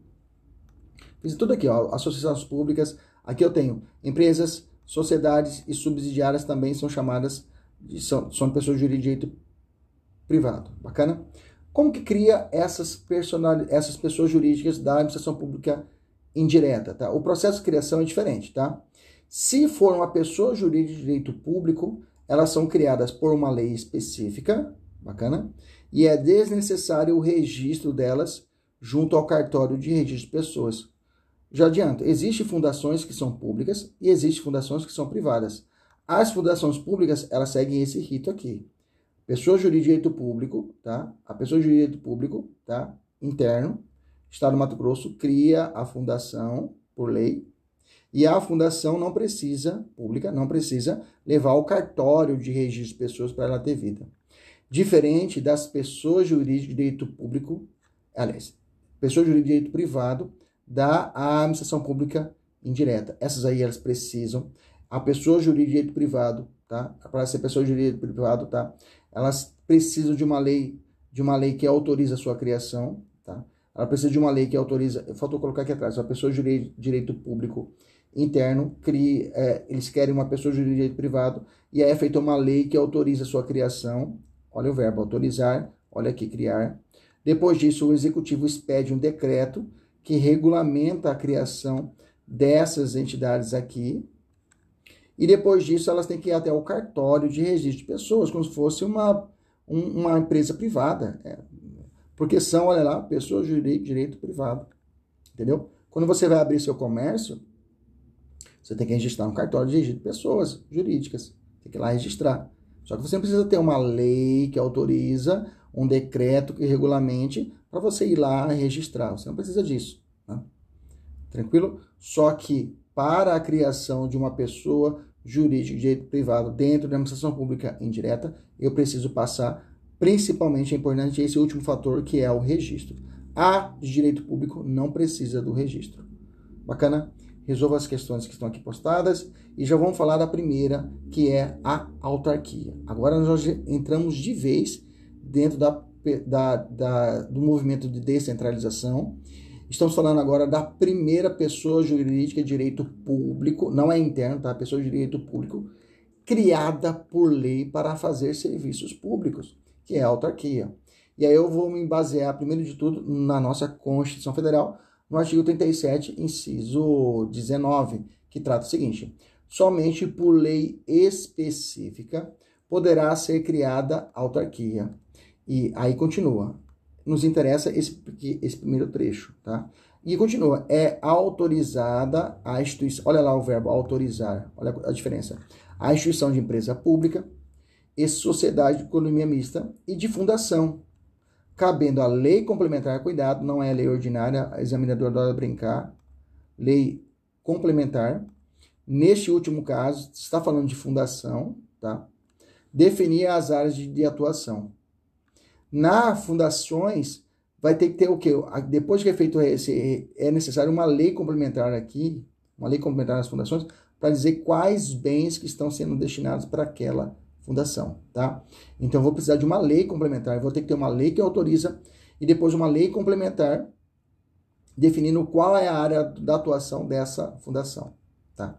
Fiz tudo aqui, ó, associações públicas. Aqui eu tenho empresas, sociedades e subsidiárias também são chamadas, de, são, são pessoas de direito privado. Bacana? Como que cria essas, personal, essas pessoas jurídicas da administração pública indireta? Tá? O processo de criação é diferente. Tá? Se for uma pessoa jurídica de direito público, elas são criadas por uma lei específica, bacana? E é desnecessário o registro delas junto ao cartório de registro de pessoas. Já adianto, existem fundações que são públicas e existem fundações que são privadas. As fundações públicas, elas seguem esse rito aqui pessoa jurídica de direito público, tá? A pessoa jurídica de direito público, tá? Interno, Estado do Mato Grosso cria a fundação por lei e a fundação não precisa, pública, não precisa levar o cartório de registro de pessoas para ela ter vida. Diferente das pessoas jurídicas de direito público, aliás, pessoas jurídicas de direito privado da administração pública indireta. Essas aí elas precisam. A pessoa jurídica de direito privado, tá? Para ser pessoa jurídica de direito privado, tá? Elas precisam de uma lei, de uma lei que autoriza a sua criação, tá? Ela precisa de uma lei que autoriza. Faltou colocar aqui atrás. A pessoa jurídica de direito público interno, cria, é, eles querem uma pessoa de direito privado, e aí é feita uma lei que autoriza a sua criação. Olha o verbo autorizar, olha aqui, criar. Depois disso, o executivo expede um decreto que regulamenta a criação dessas entidades aqui. E depois disso, elas têm que ir até o cartório de registro de pessoas, como se fosse uma, um, uma empresa privada. É, porque são, olha lá, pessoas de direito, direito privado. Entendeu? Quando você vai abrir seu comércio, você tem que registrar um cartório de pessoas jurídicas. Tem que ir lá registrar. Só que você não precisa ter uma lei que autoriza, um decreto que regulamente para você ir lá registrar. Você não precisa disso. Né? Tranquilo? Só que para a criação de uma pessoa jurídica de direito privado dentro da administração pública indireta, eu preciso passar, principalmente é importante esse último fator, que é o registro. A de direito público não precisa do registro. Bacana? Resolva as questões que estão aqui postadas e já vamos falar da primeira, que é a autarquia. Agora nós entramos de vez dentro da, da, da, do movimento de descentralização. Estamos falando agora da primeira pessoa jurídica de direito público, não é interno, tá? Pessoa de direito público, criada por lei para fazer serviços públicos, que é a autarquia. E aí eu vou me basear, primeiro de tudo, na nossa Constituição Federal, no artigo 37, inciso 19, que trata o seguinte: somente por lei específica poderá ser criada autarquia. E aí continua. Nos interessa esse, esse primeiro trecho, tá? E continua, é autorizada a instituição, olha lá o verbo autorizar, olha a diferença. A instituição de empresa pública e sociedade de economia mista e de fundação, cabendo a lei complementar, cuidado, não é lei ordinária, a examinadora adora brincar, lei complementar. Neste último caso, está falando de fundação, tá? Definir as áreas de, de atuação. Na fundações, vai ter que ter o quê? Depois que é feito esse, é necessário uma lei complementar aqui, uma lei complementar nas fundações, para dizer quais bens que estão sendo destinados para aquela fundação, tá? Então eu vou precisar de uma lei complementar, vou ter que ter uma lei que autoriza e depois uma lei complementar definindo qual é a área da atuação dessa fundação, tá?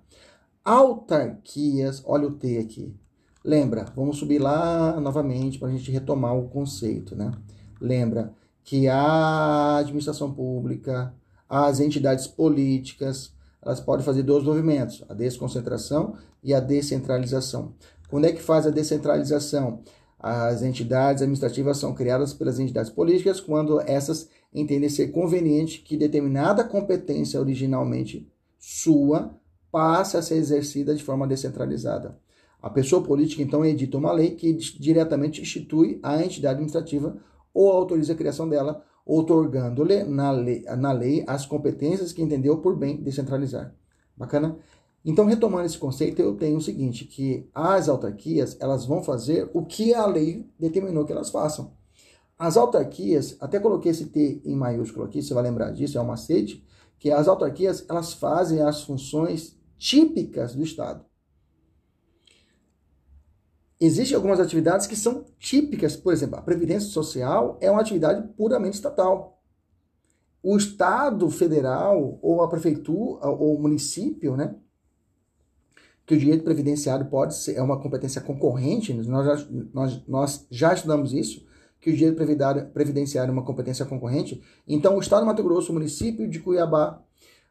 Autarquias, olha o T aqui. Lembra, vamos subir lá novamente para a gente retomar o conceito, né? Lembra que a administração pública, as entidades políticas, elas podem fazer dois movimentos, a desconcentração e a descentralização. Quando é que faz a descentralização? As entidades administrativas são criadas pelas entidades políticas quando essas entendem ser conveniente que determinada competência originalmente sua passe a ser exercida de forma descentralizada. A pessoa política, então, edita uma lei que diretamente institui a entidade administrativa ou autoriza a criação dela, otorgando-lhe na lei, na lei as competências que entendeu por bem descentralizar. Bacana? Então, retomando esse conceito, eu tenho o seguinte, que as autarquias, elas vão fazer o que a lei determinou que elas façam. As autarquias, até coloquei esse T em maiúsculo aqui, você vai lembrar disso, é uma macete, que as autarquias, elas fazem as funções típicas do Estado. Existem algumas atividades que são típicas, por exemplo, a previdência social é uma atividade puramente estatal. O Estado federal, ou a prefeitura, ou o município, né, que o direito previdenciário pode ser é uma competência concorrente, nós já, nós, nós já estudamos isso, que o direito previdenciário é uma competência concorrente. Então, o Estado do Mato Grosso, o município de Cuiabá,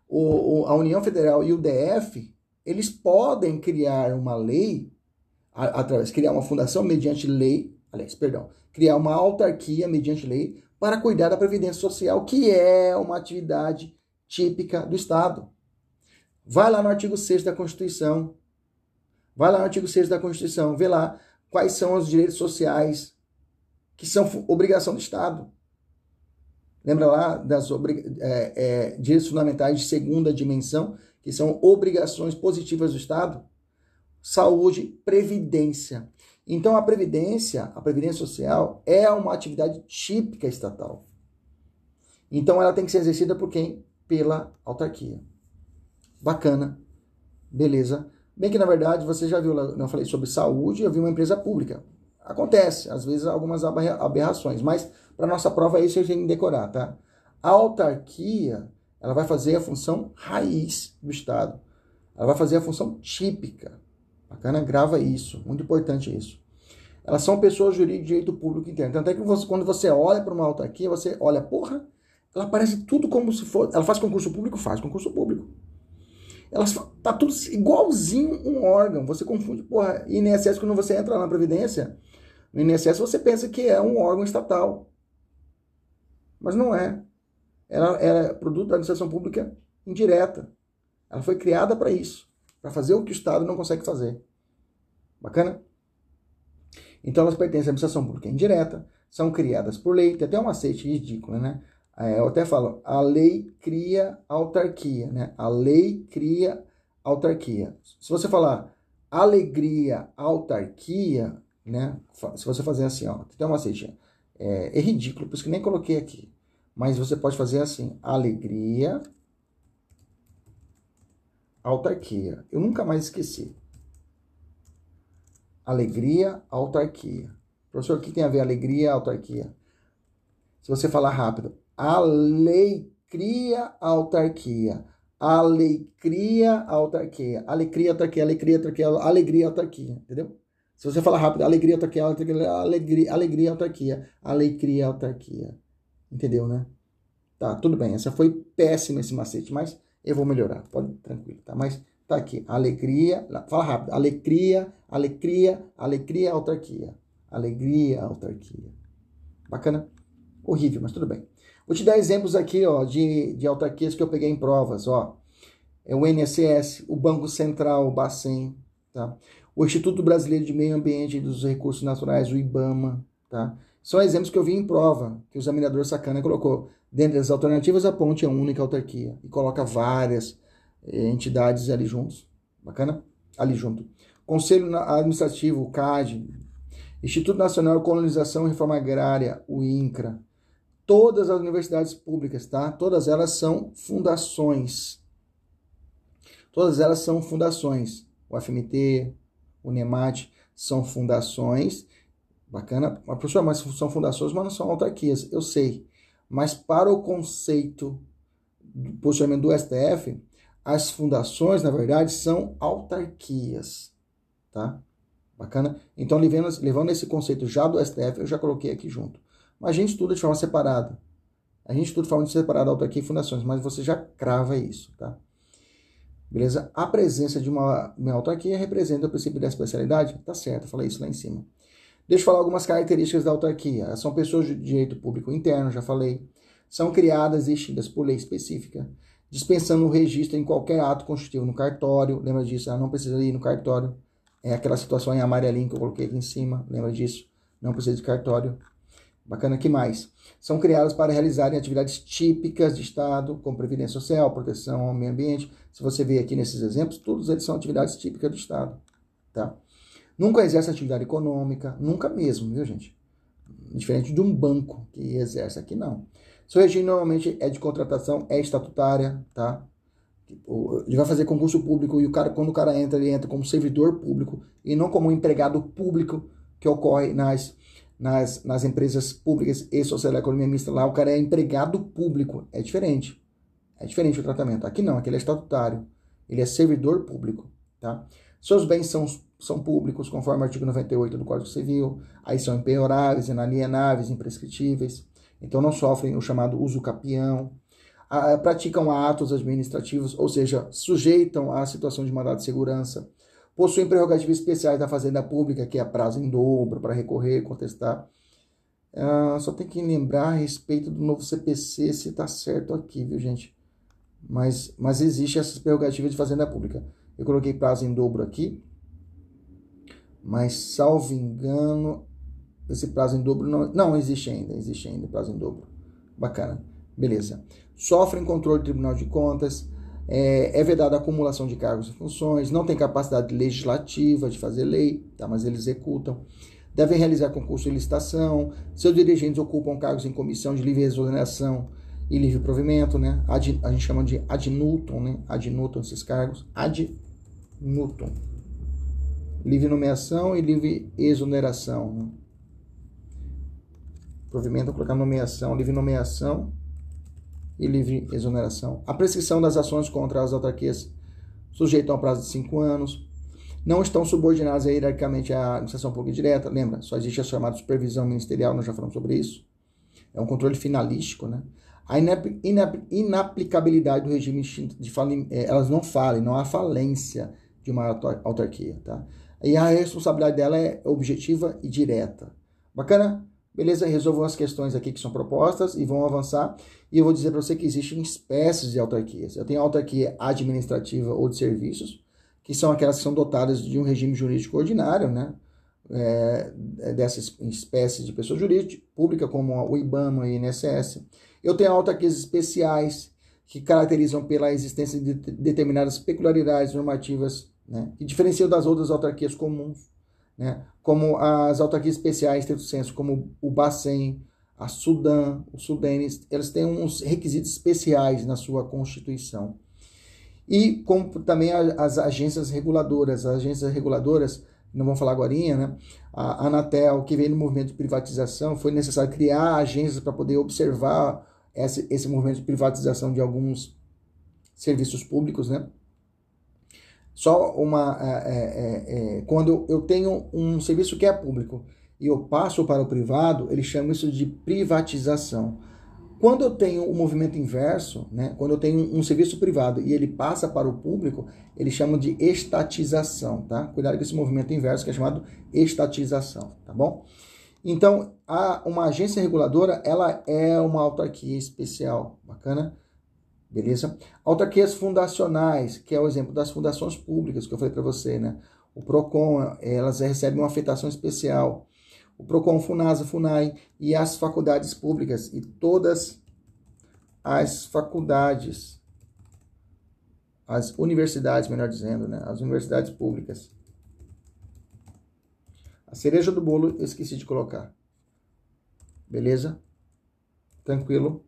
o, a União Federal e o DF, eles podem criar uma lei, através, criar uma fundação mediante lei, aliás, perdão, criar uma autarquia mediante lei para cuidar da previdência social, que é uma atividade típica do Estado. Vai lá no artigo 6 da Constituição, Vai lá no artigo 6 da Constituição, vê lá quais são os direitos sociais que são obrigação do Estado. Lembra lá das é, é, direitos fundamentais de segunda dimensão, que são obrigações positivas do Estado? Saúde, previdência. Então a previdência, a previdência social é uma atividade típica estatal. Então ela tem que ser exercida por quem? Pela autarquia. Bacana. Beleza. Bem que na verdade você já viu, eu falei sobre saúde, eu vi uma empresa pública. Acontece, às vezes algumas aberrações, mas para nossa prova é isso que a gente tem que decorar, tá? A autarquia, ela vai fazer a função raiz do Estado. Ela vai fazer a função típica. Bacana? Grava isso, muito importante isso. Elas são pessoas jurídicas de direito público interno. Tanto é que você, quando você olha para uma autarquia, você olha, porra, ela parece tudo como se fosse. Ela faz concurso público? Faz concurso público. Ela tá tudo igualzinho um órgão. Você confunde, porra, INSS, quando você entra na Previdência, no INSS você pensa que é um órgão estatal. Mas não é. Ela, ela é produto da administração pública indireta. Ela foi criada para isso, para fazer o que o Estado não consegue fazer. Bacana? Então elas pertencem à administração pública indireta, são criadas por lei, tem até uma aceite ridícula, né? É, eu até falo, a lei cria autarquia, né? A lei cria autarquia. Se você falar alegria, autarquia, né? Se você fazer assim, ó, tem uma aceite, é, é ridículo, por isso que nem coloquei aqui. Mas você pode fazer assim, alegria, autarquia. Eu nunca mais esqueci. Alegria, autarquia. Professor, o que tem a ver alegria autarquia? Se você falar rápido, a lei cria autarquia. A lei cria autarquia. Alegria, autarquia, alegria, autarquia, alegria, autarquia. Entendeu? Se você falar rápido, alegria, autarquia, alegria, alegria, autarquia. A lei cria autarquia. Entendeu, né? Tá, tudo bem. Essa foi péssima esse macete, mas eu vou melhorar. Pode, tranquilo, tá? Mas tá aqui. Alegria, fala rápido. Alegria, alegria, alegria, autarquia. Alegria, autarquia. Bacana? Horrível, mas tudo bem. Vou te dar exemplos aqui, ó, de, de autarquias que eu peguei em provas, ó. É o INSS, o Banco Central, o Bacen, tá? O Instituto Brasileiro de Meio Ambiente e dos Recursos Naturais, o IBAMA, tá? São exemplos que eu vi em prova, que o examinador sacana colocou. Dentre as alternativas, a ponte é a única autarquia e coloca várias eh, entidades ali juntos. Bacana? Ali junto. Conselho Administrativo, o CAD, Instituto Nacional de Colonização e Reforma Agrária, o INCRA. Todas as universidades públicas, tá? Todas elas são fundações. Todas elas são fundações. O FMT, o NEMAT são fundações Bacana. Mas, professor, mas são fundações, mas não são autarquias. Eu sei. Mas para o conceito do posicionamento do STF, as fundações, na verdade, são autarquias. Tá? Bacana? Então, levando, levando esse conceito já do STF, eu já coloquei aqui junto. A gente estuda de forma separada. A gente estuda de forma separada autarquia e fundações, mas você já crava isso, tá? Beleza? A presença de uma, uma autarquia representa o princípio da especialidade? Tá certo, falei isso lá em cima. Deixa eu falar algumas características da autarquia. São pessoas de direito público interno, já falei. São criadas e extintas por lei específica, dispensando o registro em qualquer ato constitutivo no cartório. Lembra disso? Ela não precisa ir no cartório. É aquela situação em amarelinho que eu coloquei aqui em cima. Lembra disso? Não precisa de cartório. Bacana, que mais? São criadas para realizarem atividades típicas de Estado, como previdência social, proteção ao meio ambiente. Se você ver aqui nesses exemplos, todos eles são atividades típicas do Estado. Tá? Nunca exerce atividade econômica, nunca mesmo, viu, gente? Diferente de um banco que exerce aqui, não. Seu regime normalmente é de contratação, é estatutária, tá? Tipo, ele vai fazer concurso público e o cara, quando o cara entra, ele entra como servidor público e não como empregado público que ocorre nas, nas, nas empresas públicas e social economia mista. Lá o cara é empregado público, é diferente. É diferente o tratamento. Aqui não, aqui ele é estatutário. Ele é servidor público, tá? Seus bens são são públicos, conforme o artigo 98 do Código Civil, aí são impenhoráveis, inalienáveis, imprescritíveis, então não sofrem o chamado uso capião, praticam atos administrativos, ou seja, sujeitam à situação de mandado de segurança, possuem prerrogativas especiais da Fazenda Pública, que é prazo em dobro para recorrer, contestar. Ah, só tem que lembrar a respeito do novo CPC se está certo aqui, viu, gente? Mas, mas existe essas prerrogativas de Fazenda Pública. Eu coloquei prazo em dobro aqui, mas salvo engano, esse prazo em dobro não, não existe ainda, existe ainda prazo em dobro. Bacana, beleza. Sofrem controle do Tribunal de Contas, é, é vedada a acumulação de cargos e funções, não tem capacidade legislativa de fazer lei, tá? mas eles executam. Devem realizar concurso de licitação, seus dirigentes ocupam cargos em comissão de livre exoneração e livre provimento, né? Ad, a gente chama de ad nutum, né? Ad nutum esses cargos. Ad nutum. Livre nomeação e livre exoneração. Né? Provimento, colocar nomeação, livre nomeação e livre exoneração. A prescrição das ações contra as autarquias sujeitam a prazo de cinco anos. Não estão subordinadas hierarquicamente à administração pública direta. Lembra, só existe a chamada supervisão ministerial, nós já falamos sobre isso. É um controle finalístico, né? A inaplicabilidade do regime de falim, é, elas não falem, não há falência de uma autarquia, tá? E a responsabilidade dela é objetiva e direta. Bacana? Beleza? Resolvam as questões aqui que são propostas e vão avançar. E eu vou dizer para você que existem espécies de autarquias. Eu tenho autarquia administrativa ou de serviços, que são aquelas que são dotadas de um regime jurídico ordinário, né? É, é dessas espécies de pessoa jurídica pública, como o IBAMA e o INSS. Eu tenho autarquias especiais, que caracterizam pela existência de determinadas peculiaridades normativas, né? que diferenciam das outras autarquias comuns né? como as autarquias especiais, tem senso, como o Bacen, a Sudã, o Sudenes, elas têm uns requisitos especiais na sua Constituição. E como também as agências reguladoras, as agências reguladoras, não vamos falar agora, né? A Anatel, que veio no movimento de privatização, foi necessário criar agências para poder observar esse, esse movimento de privatização de alguns serviços públicos, né? Só uma. É, é, é, é, quando eu tenho um serviço que é público e eu passo para o privado, eles chamam isso de privatização. Quando eu tenho o movimento inverso, né, quando eu tenho um serviço privado e ele passa para o público, eles chamam de estatização, tá? Cuidado com esse movimento inverso que é chamado estatização, tá bom? Então, a, uma agência reguladora, ela é uma autarquia especial, bacana? Beleza? Autarquias fundacionais, que é o exemplo das fundações públicas que eu falei para você, né? O PROCON, elas recebem uma afetação especial. O PROCON, FUNASA, FUNAI e as faculdades públicas e todas as faculdades, as universidades, melhor dizendo, né? As universidades públicas. A cereja do bolo eu esqueci de colocar. Beleza? Tranquilo?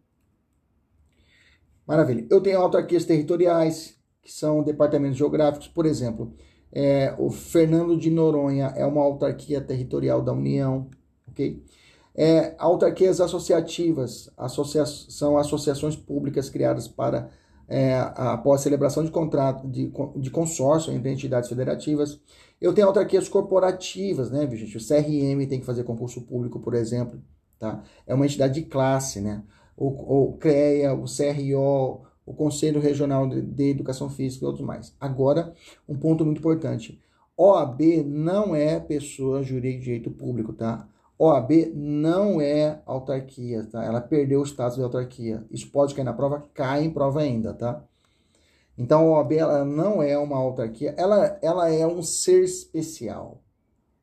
Maravilha. Eu tenho autarquias territoriais, que são departamentos geográficos, por exemplo, é, o Fernando de Noronha é uma autarquia territorial da União, ok? É, autarquias associativas, associa são associações públicas criadas para, é, após celebração de contrato de, de consórcio entre entidades federativas. Eu tenho autarquias corporativas, né, gente? O CRM tem que fazer concurso público, por exemplo, tá? É uma entidade de classe, né? O, o CREA, o CRO, o Conselho Regional de, Educação Física e outros mais. Agora, um ponto muito importante. OAB não é pessoa jurídica de direito público, tá? OAB não é autarquia, tá? Ela perdeu o status de autarquia. Isso pode cair na prova, cai em prova ainda, tá? Então, a OAB ela não é uma autarquia, ela, ela é um ser especial,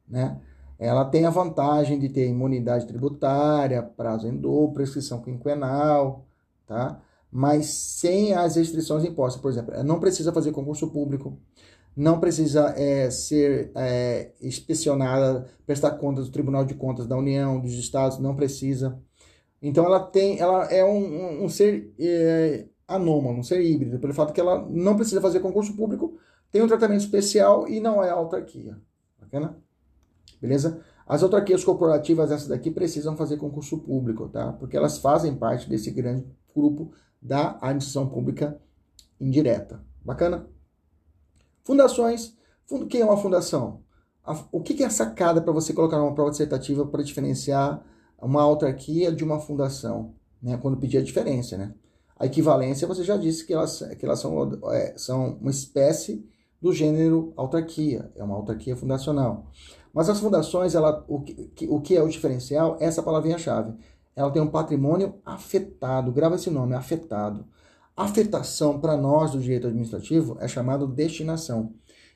né? Ela tem a vantagem de ter imunidade tributária, prazo em dobro, prescrição quinquenal, tá? Mas sem as restrições impostas, por exemplo, não precisa fazer concurso público, não precisa é, ser é, inspecionada, prestar contas do Tribunal de Contas da União, dos Estados, não precisa. Então ela tem, ela é um, um ser é, anômalo, um ser híbrido, pelo fato que ela não precisa fazer concurso público, tem um tratamento especial e não é autarquia. Bacana? Beleza? As autarquias corporativas, essas daqui, precisam fazer concurso público, tá? Porque elas fazem parte desse grande grupo da administração pública indireta. Bacana? Fundações. O que é uma fundação? O que é sacada para você colocar numa prova dissertativa para diferenciar uma autarquia de uma fundação? Né? Quando pedir a diferença, né? A equivalência, você já disse que elas, que elas são, é, são uma espécie do gênero autarquia, é uma autarquia fundacional. Mas as fundações, ela, o, que, o que é o diferencial? Essa palavrinha-chave. Ela tem um patrimônio afetado, grava esse nome, afetado. Afetação, para nós do direito administrativo, é chamado destinação.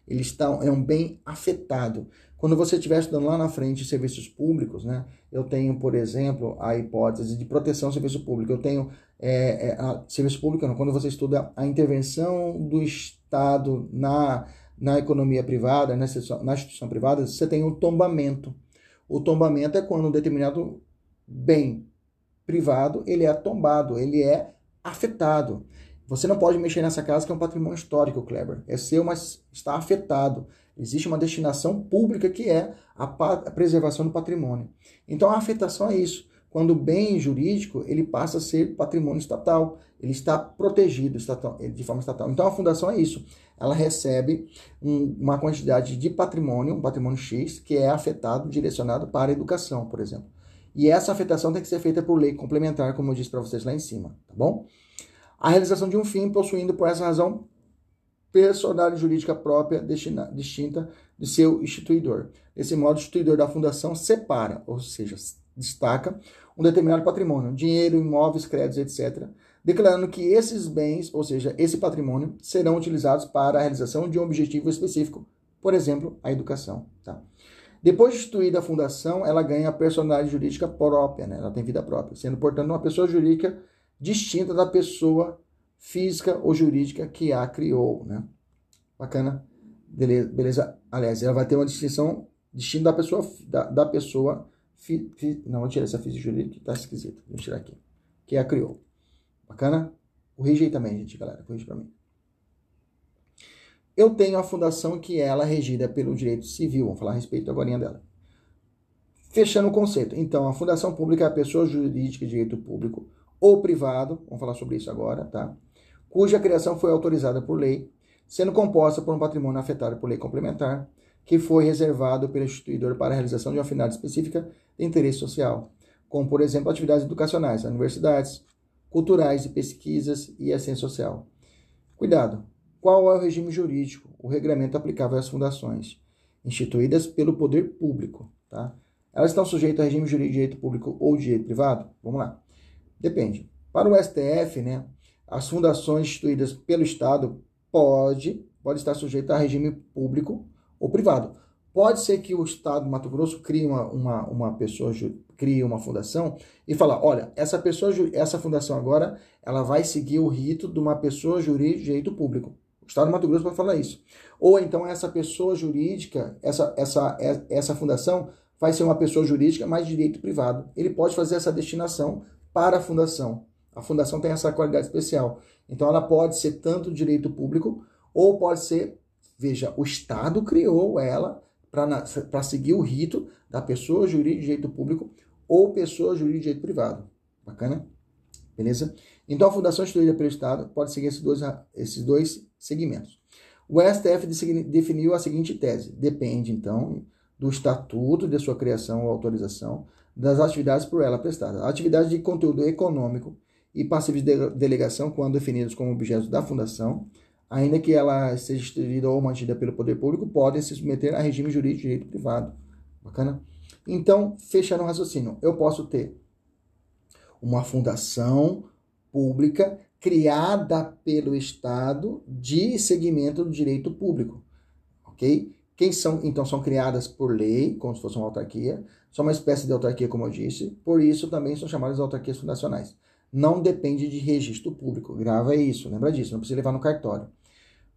Ele está, é um bem afetado. Quando você estiver estudando lá na frente serviços públicos, né, eu tenho, por exemplo, a hipótese de proteção ao serviço público. Eu tenho é, é, serviço público, não, quando você estuda a intervenção do Estado na, na economia privada, na instituição, privada, você tem o tombamento. O tombamento é quando um determinado bem privado ele é tombado, ele é afetado. Você não pode mexer nessa casa que é um patrimônio histórico, Kleber. É seu, mas está afetado. Existe uma destinação pública que é a preservação do patrimônio. Então a afetação é isso. Quando o bem jurídico ele passa a ser patrimônio estatal, ele está protegido de forma estatal. Então a fundação é isso. Ela recebe um, uma quantidade de patrimônio, um patrimônio X, que é afetado, direcionado para a educação, por exemplo. E essa afetação tem que ser feita por lei complementar, como eu disse para vocês lá em cima, tá bom? A realização de um fim possuindo, por essa razão, personalidade jurídica própria destina, distinta de seu instituidor. Desse modo, o instituidor da fundação separa, ou seja, destaca um determinado patrimônio, dinheiro, imóveis, créditos, etc., declarando que esses bens, ou seja, esse patrimônio, serão utilizados para a realização de um objetivo específico, por exemplo, a educação. Tá? Depois de instituída a fundação, ela ganha personalidade jurídica própria, né? ela tem vida própria, sendo, portanto, uma pessoa jurídica distinta da pessoa física ou jurídica que a criou, né? Bacana? Beleza, beleza? Aliás, ela vai ter uma distinção distinta da pessoa, da, da pessoa fi, fi, não, vou tirar essa física jurídica que tá esquisito. Vou tirar aqui. Que a criou. Bacana? Corrige aí também, gente, galera. Corrige para mim. Eu tenho a fundação que ela é regida pelo direito civil. Vamos falar a respeito agora dela. Fechando o conceito. Então, a fundação pública é a pessoa jurídica de direito público ou privado, vamos falar sobre isso agora, tá? Cuja criação foi autorizada por lei, sendo composta por um patrimônio afetado por lei complementar, que foi reservado pelo instituidor para a realização de uma finalidade específica de interesse social, como, por exemplo, atividades educacionais, universidades, culturais e pesquisas e assistência social. Cuidado! Qual é o regime jurídico, o regramento aplicável às fundações, instituídas pelo poder público, tá? Elas estão sujeitas a regime jurídico de direito público ou de direito privado? Vamos lá. Depende. Para o STF, né, as fundações instituídas pelo Estado pode, pode estar sujeito a regime público ou privado. Pode ser que o Estado do Mato Grosso crie uma, uma, uma pessoa, crie uma fundação e fala, olha, essa pessoa, essa fundação agora, ela vai seguir o rito de uma pessoa jurídica de direito público. O Estado do Mato Grosso pode falar isso. Ou então essa pessoa jurídica, essa, essa, essa fundação vai ser uma pessoa jurídica, mas de direito privado. Ele pode fazer essa destinação para a fundação. A fundação tem essa qualidade especial. Então ela pode ser tanto direito público ou pode ser, veja, o Estado criou ela para seguir o rito da pessoa jurídica de direito público ou pessoa jurídica de direito privado. Bacana? Beleza? Então a fundação instituída pelo Estado pode seguir esses dois, esses dois segmentos. O STF definiu a seguinte tese: depende, então, do estatuto de sua criação ou autorização das atividades por ela prestadas. Atividades de conteúdo econômico e passivos de delegação, quando definidos como objetos da fundação, ainda que ela seja instituída ou mantida pelo poder público, podem se submeter a regime jurídico de direito privado. Bacana? Então, fechando o raciocínio, eu posso ter uma fundação pública criada pelo Estado de segmento do direito público, ok? Quem são, então, são criadas por lei, como se fosse uma autarquia, são uma espécie de autarquia, como eu disse, por isso também são chamadas autarquias fundacionais. Não depende de registro público, grava isso, lembra disso, não precisa levar no cartório.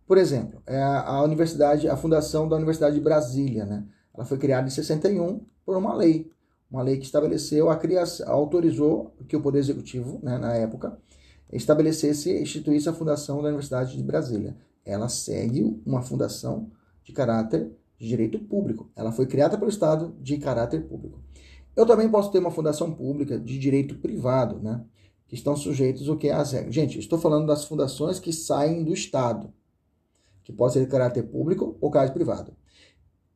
Por exemplo, é a universidade, a fundação da Universidade de Brasília, né? Ela foi criada em 61 por uma lei, uma lei que estabeleceu a criação, autorizou que o Poder Executivo, né, na época, estabelecesse, instituísse a fundação da Universidade de Brasília. Ela segue uma fundação de caráter de direito público. Ela foi criada pelo Estado de caráter público. Eu também posso ter uma fundação pública de direito privado, né? Que estão sujeitos o que é as regras. Gente, estou falando das fundações que saem do Estado, que pode ser de caráter público ou caráter privado.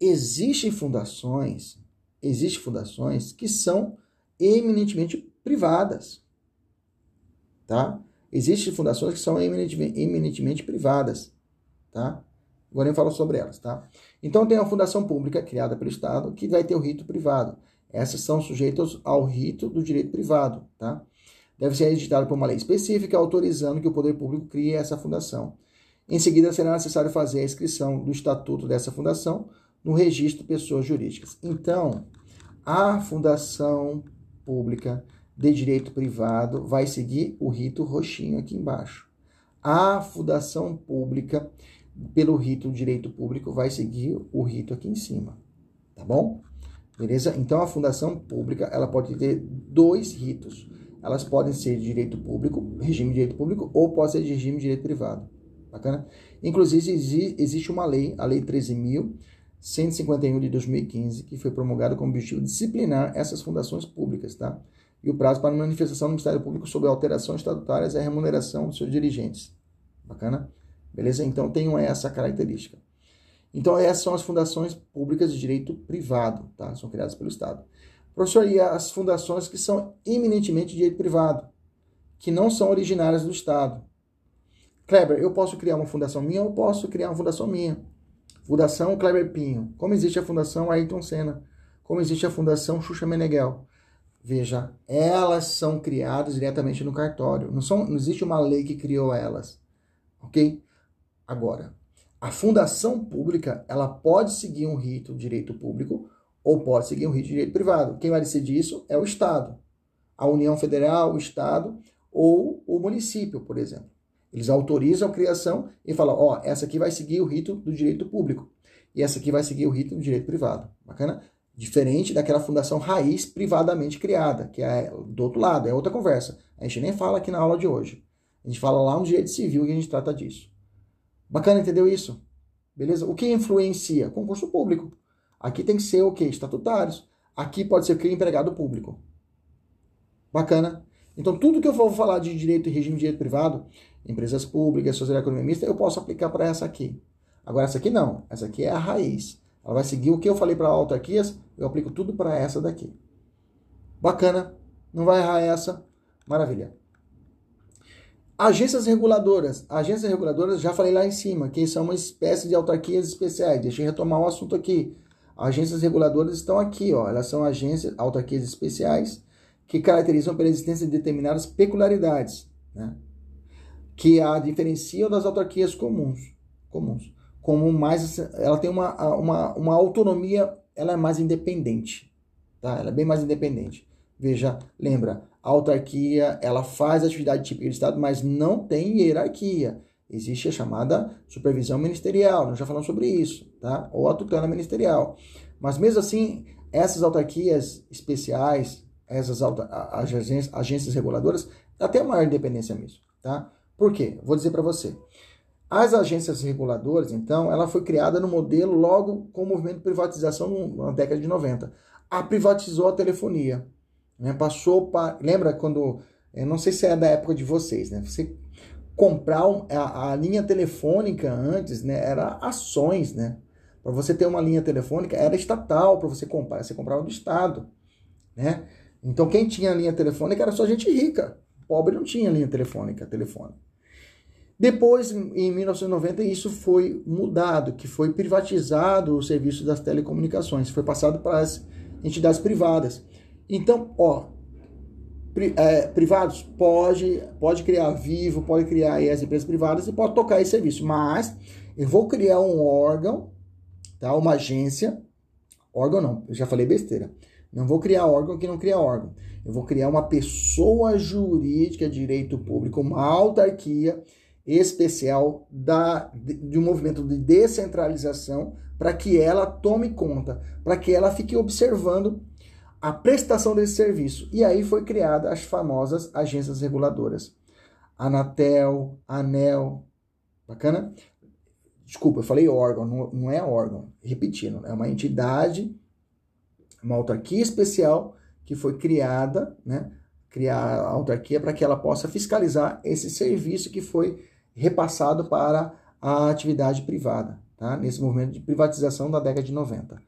Existem fundações, existem fundações que são eminentemente privadas, tá? Existem fundações que são eminentemente, eminentemente privadas, tá? Agora eu falo sobre elas, tá? Então tem a fundação pública criada pelo Estado que vai ter o rito privado. Essas são sujeitas ao rito do direito privado, tá? Deve ser editada por uma lei específica autorizando que o poder público crie essa fundação. Em seguida, será necessário fazer a inscrição do estatuto dessa fundação no registro de pessoas jurídicas. Então, a fundação pública de direito privado vai seguir o rito roxinho aqui embaixo. A fundação pública pelo rito direito público vai seguir o rito aqui em cima, tá bom? Beleza? Então a fundação pública, ela pode ter dois ritos. Elas podem ser de direito público, regime de direito público, ou pode ser de regime de direito privado. Bacana? Inclusive, existe uma lei, a Lei 13.151 de 2015, que foi promulgada com o objetivo de disciplinar essas fundações públicas, tá? E o prazo para manifestação do Ministério Público sobre alterações estatutárias é a remuneração dos seus dirigentes. Bacana? Beleza? Então, tenham essa característica. Então, essas são as fundações públicas de direito privado, tá? São criadas pelo Estado. Professor, e as fundações que são eminentemente de direito privado, que não são originárias do Estado? Kleber, eu posso criar uma fundação minha ou posso criar uma fundação minha? Fundação Kleber Pinho. Como existe a Fundação Ayrton Senna? Como existe a Fundação Xuxa Meneghel? Veja, elas são criadas diretamente no cartório. Não, são, não existe uma lei que criou elas. Ok? Agora, a fundação pública, ela pode seguir um rito de direito público ou pode seguir um rito de direito privado. Quem vai decidir isso é o Estado. A União Federal, o Estado ou o município, por exemplo. Eles autorizam a criação e falam, ó, essa aqui vai seguir o rito do direito público e essa aqui vai seguir o rito do direito privado. Bacana? Diferente daquela fundação raiz privadamente criada, que é do outro lado, é outra conversa. A gente nem fala aqui na aula de hoje. A gente fala lá no direito civil que a gente trata disso. Bacana, entendeu isso? Beleza? O que influencia? Concurso público. Aqui tem que ser o quê? Estatutários. Aqui pode ser o que? Empregado público. Bacana? Então, tudo que eu vou falar de direito e regime de direito privado, empresas públicas, sociedade economia mista, eu posso aplicar para essa aqui. Agora, essa aqui não. Essa aqui é a raiz. Ela vai seguir o que eu falei para autarquias, eu aplico tudo para essa daqui. Bacana? Não vai errar essa? Maravilha. Agências reguladoras. Agências reguladoras, já falei lá em cima, que são uma espécie de autarquias especiais. Deixa eu retomar o assunto aqui. Agências reguladoras estão aqui, ó. Elas são agências, autarquias especiais, que caracterizam pela existência de determinadas peculiaridades, né? que a diferenciam das autarquias comuns. comuns. Como mais, ela tem uma, uma, uma autonomia, ela é mais independente. Tá? Ela é bem mais independente. Veja, lembra, a autarquia, ela faz atividade típica do Estado, mas não tem hierarquia. Existe a chamada supervisão ministerial, nós já falamos sobre isso, tá? Ou a tutela ministerial. Mas mesmo assim, essas autarquias especiais, essas agências, agências reguladoras, uma maior independência mesmo, tá? Por quê? Vou dizer para você. As agências reguladoras, então, ela foi criada no modelo logo com o movimento de privatização na década de 90. A privatizou a telefonia. Né? Passou para. Lembra quando. Eu não sei se é da época de vocês, né? Você comprar a, a, linha telefônica antes, né? Era ações, né? Para você ter uma linha telefônica era estatal para você comprar, você comprava do estado, né? Então quem tinha linha telefônica era só gente rica, pobre não tinha linha telefônica, telefone. Depois, em 1990, isso foi mudado, que foi privatizado o serviço das telecomunicações, foi passado para as entidades privadas. Então, ó, pri, é, privados pode, pode criar Vivo, pode criar aí as empresas privadas e pode tocar esse serviço, mas eu vou criar um órgão, tá? Uma agência, órgão não, eu já falei besteira. Não vou criar órgão que não cria órgão. Eu vou criar uma pessoa jurídica direito público, uma autarquia especial da, de, de um movimento de descentralização para que ela tome conta, para que ela fique observando a prestação desse serviço. E aí foi criada as famosas agências reguladoras. Anatel, ANEL, bacana? Desculpa, eu falei órgão, não, é órgão, repetindo, é uma entidade, uma autarquia especial que foi criada, né? Criar a autarquia para que ela possa fiscalizar esse serviço que foi repassado para a atividade privada, tá? Nesse movimento de privatização da década de 90.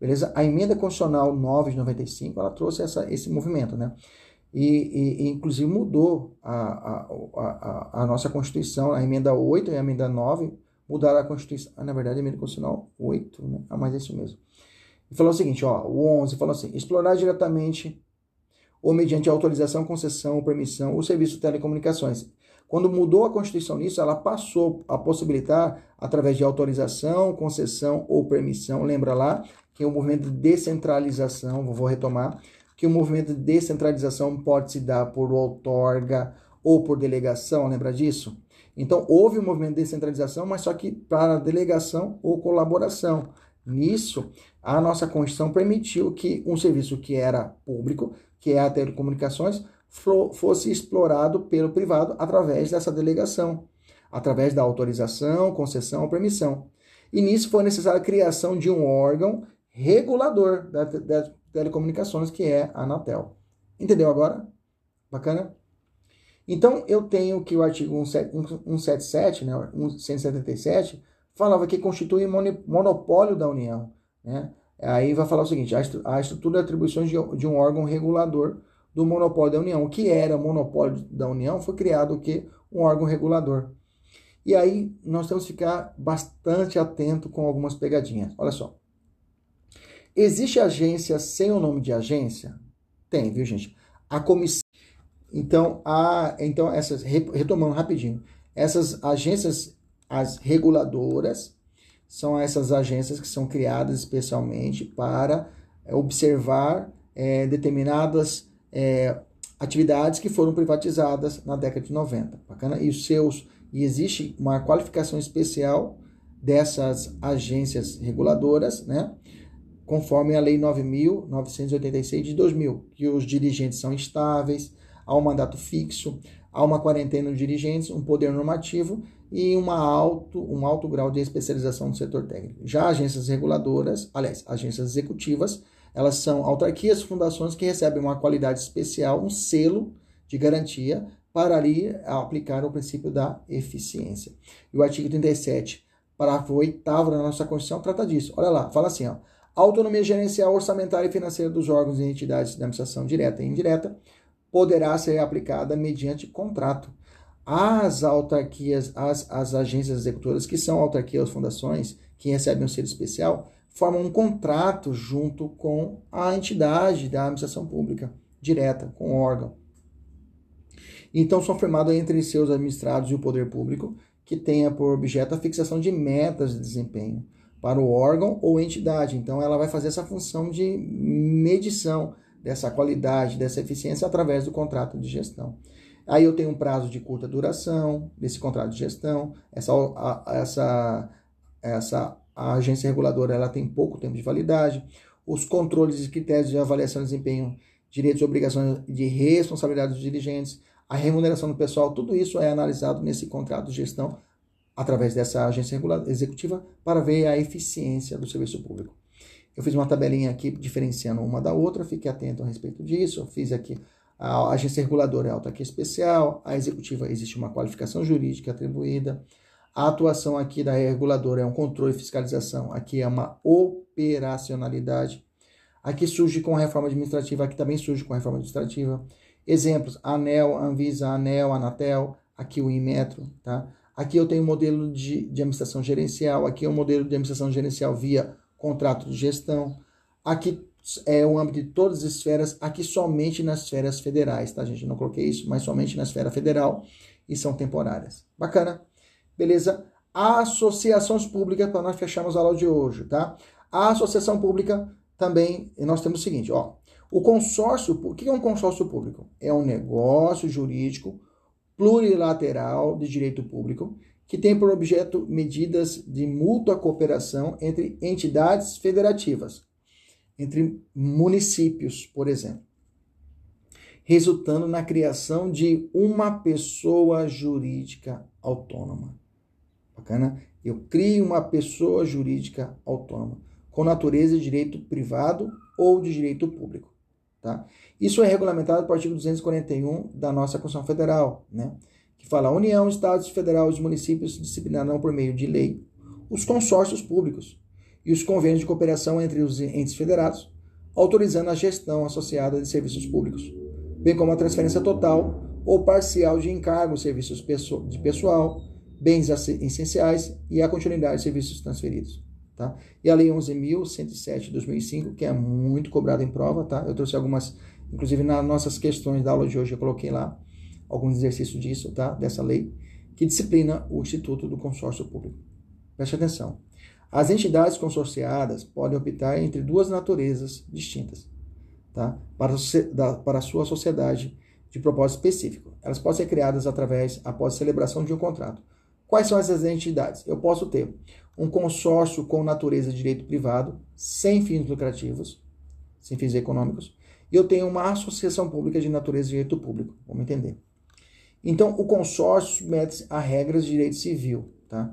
Beleza? A emenda constitucional 9 de 95, ela trouxe essa, esse movimento, né? E, e, inclusive mudou a, a, a, a, nossa Constituição, a emenda 8 e a emenda 9 mudaram a Constituição. Ah, na verdade, a emenda constitucional 8, né? Ah, mas é isso mesmo. E falou o seguinte, ó, o 11 falou assim, explorar diretamente ou mediante autorização, concessão ou permissão o serviço de telecomunicações, Quando mudou a Constituição nisso, ela passou a possibilitar, através de autorização, concessão ou permissão, lembra lá que o movimento de descentralização, vou retomar, que o movimento de descentralização pode se dar por outorga ou por delegação, lembra disso? Então, houve um movimento de descentralização, mas só que para delegação ou colaboração. Nisso, a nossa Constituição permitiu que um serviço que era público, que é a telecomunicações, fosse explorado pelo privado através dessa delegação, através da autorização, concessão ou permissão. E nisso foi necessária a criação de um órgão regulador das telecomunicações, que é a Anatel. Entendeu agora? Bacana? Então, eu tenho que o artigo 177, né, 177, falava que constitui monopólio da União. Né? Aí vai falar o seguinte: a estrutura de atribuições de um órgão regulador do monopólio da União. O que era monopólio da União foi criado o que? Um órgão regulador. E aí nós temos que ficar bastante atento com algumas pegadinhas. Olha só. Existe agência sem o nome de agência? Tem, viu, gente? A comissão. Então, a, então essas retomando rapidinho, essas agências, as reguladoras, são essas agências que são criadas especialmente para observar é, determinadas é, atividades que foram privatizadas na década de 90. Bacana? E os seus e existe uma qualificação especial dessas agências reguladoras, né? conforme a Lei 9.986 de 2000, que os dirigentes são estáveis, há um mandato fixo, há uma quarentena de dirigentes, um poder normativo e uma alto, um alto grau de especialização no setor técnico. Já agências reguladoras, aliás, agências executivas, elas são autarquias, fundações que recebem uma qualidade especial, um selo de garantia para ali aplicar o princípio da eficiência. E o artigo 37, parágrafo 8 da nossa Constituição, trata disso. Olha lá, fala assim, ó. A autonomia gerencial, orçamentária e financeira dos órgãos e entidades da administração direta e indireta poderá ser aplicada mediante contrato. As autarquias, as, as agências executoras, que são autarquias, fundações, que recebem um selo especial, formam um contrato junto com a entidade da administração pública, direta, com o órgão. Então, são firmados entre seus administrados e o poder público, que tenha por objeto a fixação de metas de desempenho, para o órgão ou entidade. Então, ela vai fazer essa função de medição dessa qualidade, dessa eficiência através do contrato de gestão. Aí eu tenho um prazo de curta duração desse contrato de gestão. Essa, essa, essa a agência reguladora ela tem pouco tempo de validade. Os controles e critérios de avaliação de desempenho, direitos e obrigações de responsabilidade dos dirigentes, a remuneração do pessoal, tudo isso é analisado nesse contrato de gestão através dessa agência executiva para ver a eficiência do serviço público. Eu fiz uma tabelinha aqui diferenciando uma da outra, fique atento a respeito disso. Eu fiz aqui a agência reguladora é autarquia especial, a executiva existe uma qualificação jurídica atribuída, a atuação aqui da reguladora é um controle e fiscalização, aqui é uma operacionalidade. Aqui surge com a reforma administrativa, aqui também surge com a reforma administrativa. Exemplos: ANEL, Anvisa, ANEL, Anatel, aqui o Inmetro, tá? Aqui eu tenho um modelo de, de administração gerencial, aqui é um modelo de administração gerencial via contrato de gestão. Aqui é o âmbito de todas as esferas, aqui somente nas esferas federais, tá, gente? Não coloquei isso, mas somente na esfera federal e são temporárias. Bacana? Beleza? Associações públicas, para nós fecharmos a aula de hoje, tá? A associação pública também, nós temos o seguinte, ó. O consórcio, o que é um consórcio público? É um negócio jurídico plurilateral de direito público, que tem por objeto medidas de mútua cooperação entre entidades federativas, entre municípios, por exemplo, resultando na criação de uma pessoa jurídica autônoma. Bacana? Eu crio uma pessoa jurídica autônoma, com natureza de direito privado ou de direito público. Tá? Isso é regulamentado pelo artigo 241 da nossa Constituição Federal, né? que fala: a União, Estados Federais e os municípios disciplinarão por meio de lei os consórcios públicos e os convênios de cooperação entre os entes federados, autorizando a gestão associada de serviços públicos, bem como a transferência total ou parcial de encargos, serviços de pessoal, bens essenciais e a continuidade de serviços transferidos. Tá? E a Lei 11.107 de 2005, que é muito cobrada em prova, tá? eu trouxe algumas, inclusive nas nossas questões da aula de hoje eu coloquei lá, alguns exercícios disso, tá? Dessa lei, que disciplina o Instituto do Consórcio Público. Preste atenção. As entidades consorciadas podem optar entre duas naturezas distintas, tá? Para, para a sua sociedade de propósito específico. Elas podem ser criadas através, após celebração de um contrato. Quais são essas entidades? Eu posso ter um consórcio com natureza de direito privado, sem fins lucrativos, sem fins econômicos, e eu tenho uma associação pública de natureza de direito público. Vamos entender. Então, o consórcio submete-se a regras de direito civil, tá?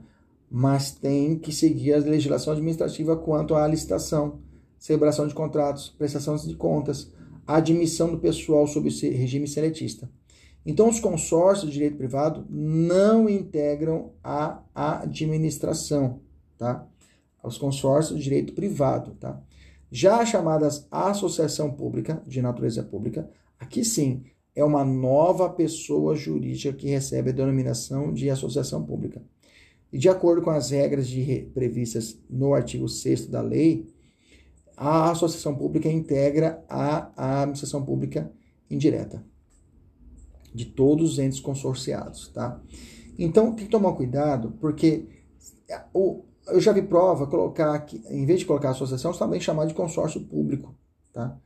mas tem que seguir a legislação administrativa quanto à licitação, celebração de contratos, prestação de contas, admissão do pessoal sob regime seletista. Então, os consórcios de direito privado não integram a administração, tá? Os consórcios de direito privado, tá? Já as chamadas associação pública, de natureza pública, aqui sim é uma nova pessoa jurídica que recebe a denominação de associação pública. E de acordo com as regras de, previstas no artigo 6 da lei, a associação pública integra a, a administração pública indireta de todos os entes consorciados, tá? Então tem que tomar cuidado, porque eu já vi prova colocar que, em vez de colocar associação, também chamar de consórcio público, tá?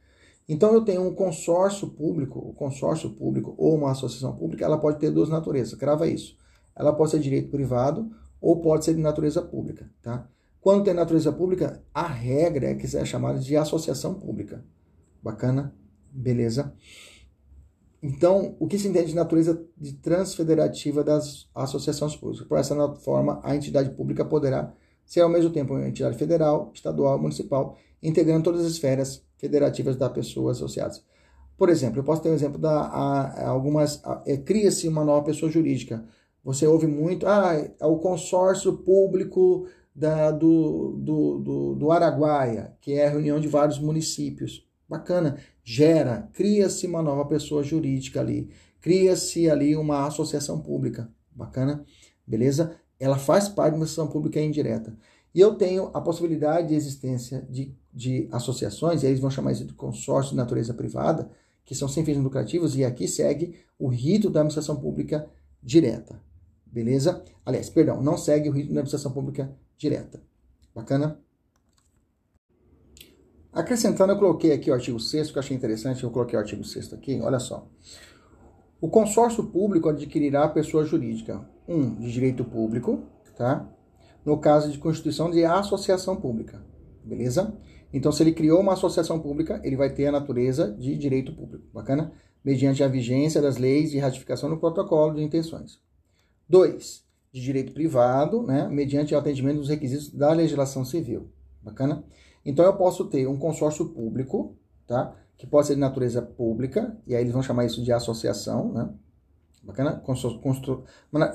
Então eu tenho um consórcio público, o consórcio público ou uma associação pública, ela pode ter duas naturezas, crava isso. Ela pode ser direito privado ou pode ser de natureza pública, tá? Quando tem natureza pública, a regra é que é chamada de associação pública. Bacana? Beleza? Então, o que se entende de natureza de transfederativa das associações públicas? Por essa forma, a entidade pública poderá ser ao mesmo tempo uma entidade federal, estadual, municipal, integrando todas as esferas federativas das pessoas associadas. Por exemplo, eu posso ter um exemplo da a algumas é, cria-se uma nova pessoa jurídica. Você ouve muito, ah, é o consórcio público da, do, do, do, do Araguaia, que é a reunião de vários municípios. Bacana, gera, cria-se uma nova pessoa jurídica ali, cria-se ali uma associação pública. Bacana, beleza? Ela faz parte de uma associação pública indireta. E eu tenho a possibilidade de existência de, de associações, e eles vão chamar isso de consórcio de natureza privada, que são sem fins lucrativos, e aqui segue o rito da administração pública direta. Beleza? Aliás, perdão, não segue o rito da administração pública direta. Bacana? Acrescentando, eu coloquei aqui o artigo 6 que eu achei interessante, eu coloquei o artigo 6 aqui, olha só. O consórcio público adquirirá a pessoa jurídica, um, de direito público, tá? No caso de constituição de associação pública, beleza? Então, se ele criou uma associação pública, ele vai ter a natureza de direito público, bacana? Mediante a vigência das leis de ratificação do protocolo de intenções. Dois, de direito privado, né? Mediante o atendimento dos requisitos da legislação civil, bacana? Então, eu posso ter um consórcio público, tá? Que pode ser de natureza pública, e aí eles vão chamar isso de associação, né? Bacana?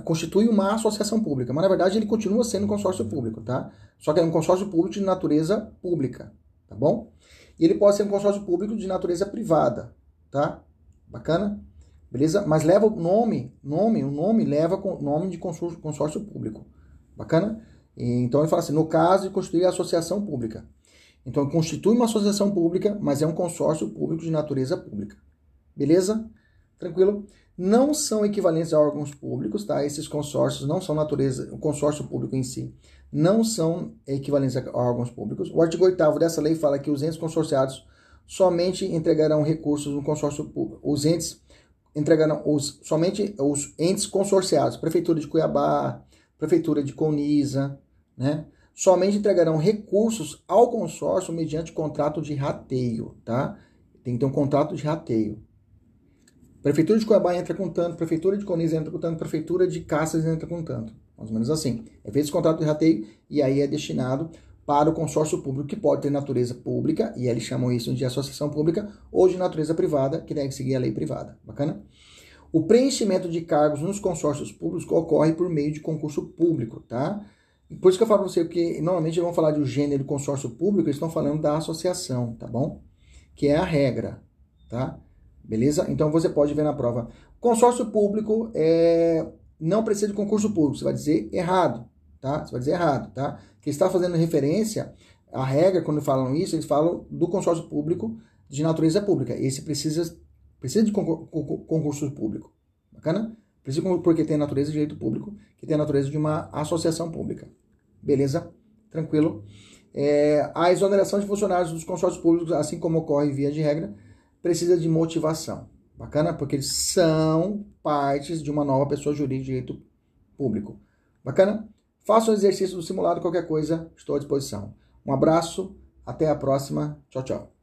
Constitui uma associação pública, mas na verdade ele continua sendo consórcio público, tá? Só que é um consórcio público de natureza pública, tá bom? E ele pode ser um consórcio público de natureza privada, tá? Bacana? Beleza? Mas leva o nome, nome, o nome leva o nome de consórcio, consórcio público. Bacana? E, então ele fala assim, no caso de constituir a associação pública. Então, constitui uma associação pública, mas é um consórcio público de natureza pública. Beleza? Tranquilo? Não são equivalentes a órgãos públicos, tá? Esses consórcios não são natureza, o consórcio público em si, não são equivalentes a órgãos públicos. O artigo 8 dessa lei fala que os entes consorciados somente entregarão recursos no consórcio público. Os entes entregarão os, somente os entes consorciados, Prefeitura de Cuiabá, Prefeitura de Coniza, né? Somente entregarão recursos ao consórcio mediante contrato de rateio, tá? Tem que ter um contrato de rateio. Prefeitura de Cuiabá entra com tanto, Prefeitura de Coniza entra com tanto, Prefeitura de Cáceres entra com tanto. Mais ou menos assim. É feito esse contrato de rateio e aí é destinado para o consórcio público, que pode ter natureza pública, e eles chamam isso de associação pública, ou de natureza privada, que deve seguir a lei privada. Bacana? O preenchimento de cargos nos consórcios públicos ocorre por meio de concurso público, tá? Por isso que eu falo para você, porque normalmente vão falar do gênero consórcio público, eles estão falando da associação, tá bom? Que é a regra, tá? Beleza? Então você pode ver na prova. Consórcio público é, não precisa de concurso público, você vai dizer errado, tá? Você vai dizer errado, tá? Que está fazendo referência à regra, quando falam isso, eles falam do consórcio público de natureza pública. Esse precisa, precisa de concurso público, Bacana? Porque tem natureza de direito público, que tem a natureza de uma associação pública. Beleza? Tranquilo? É, a exoneração de funcionários dos consórcios públicos, assim como ocorre via de regra, precisa de motivação. Bacana? Porque eles são partes de uma nova pessoa jurídica de direito público. Bacana? Faça um exercício do simulado, qualquer coisa, estou à disposição. Um abraço, até a próxima. Tchau, tchau.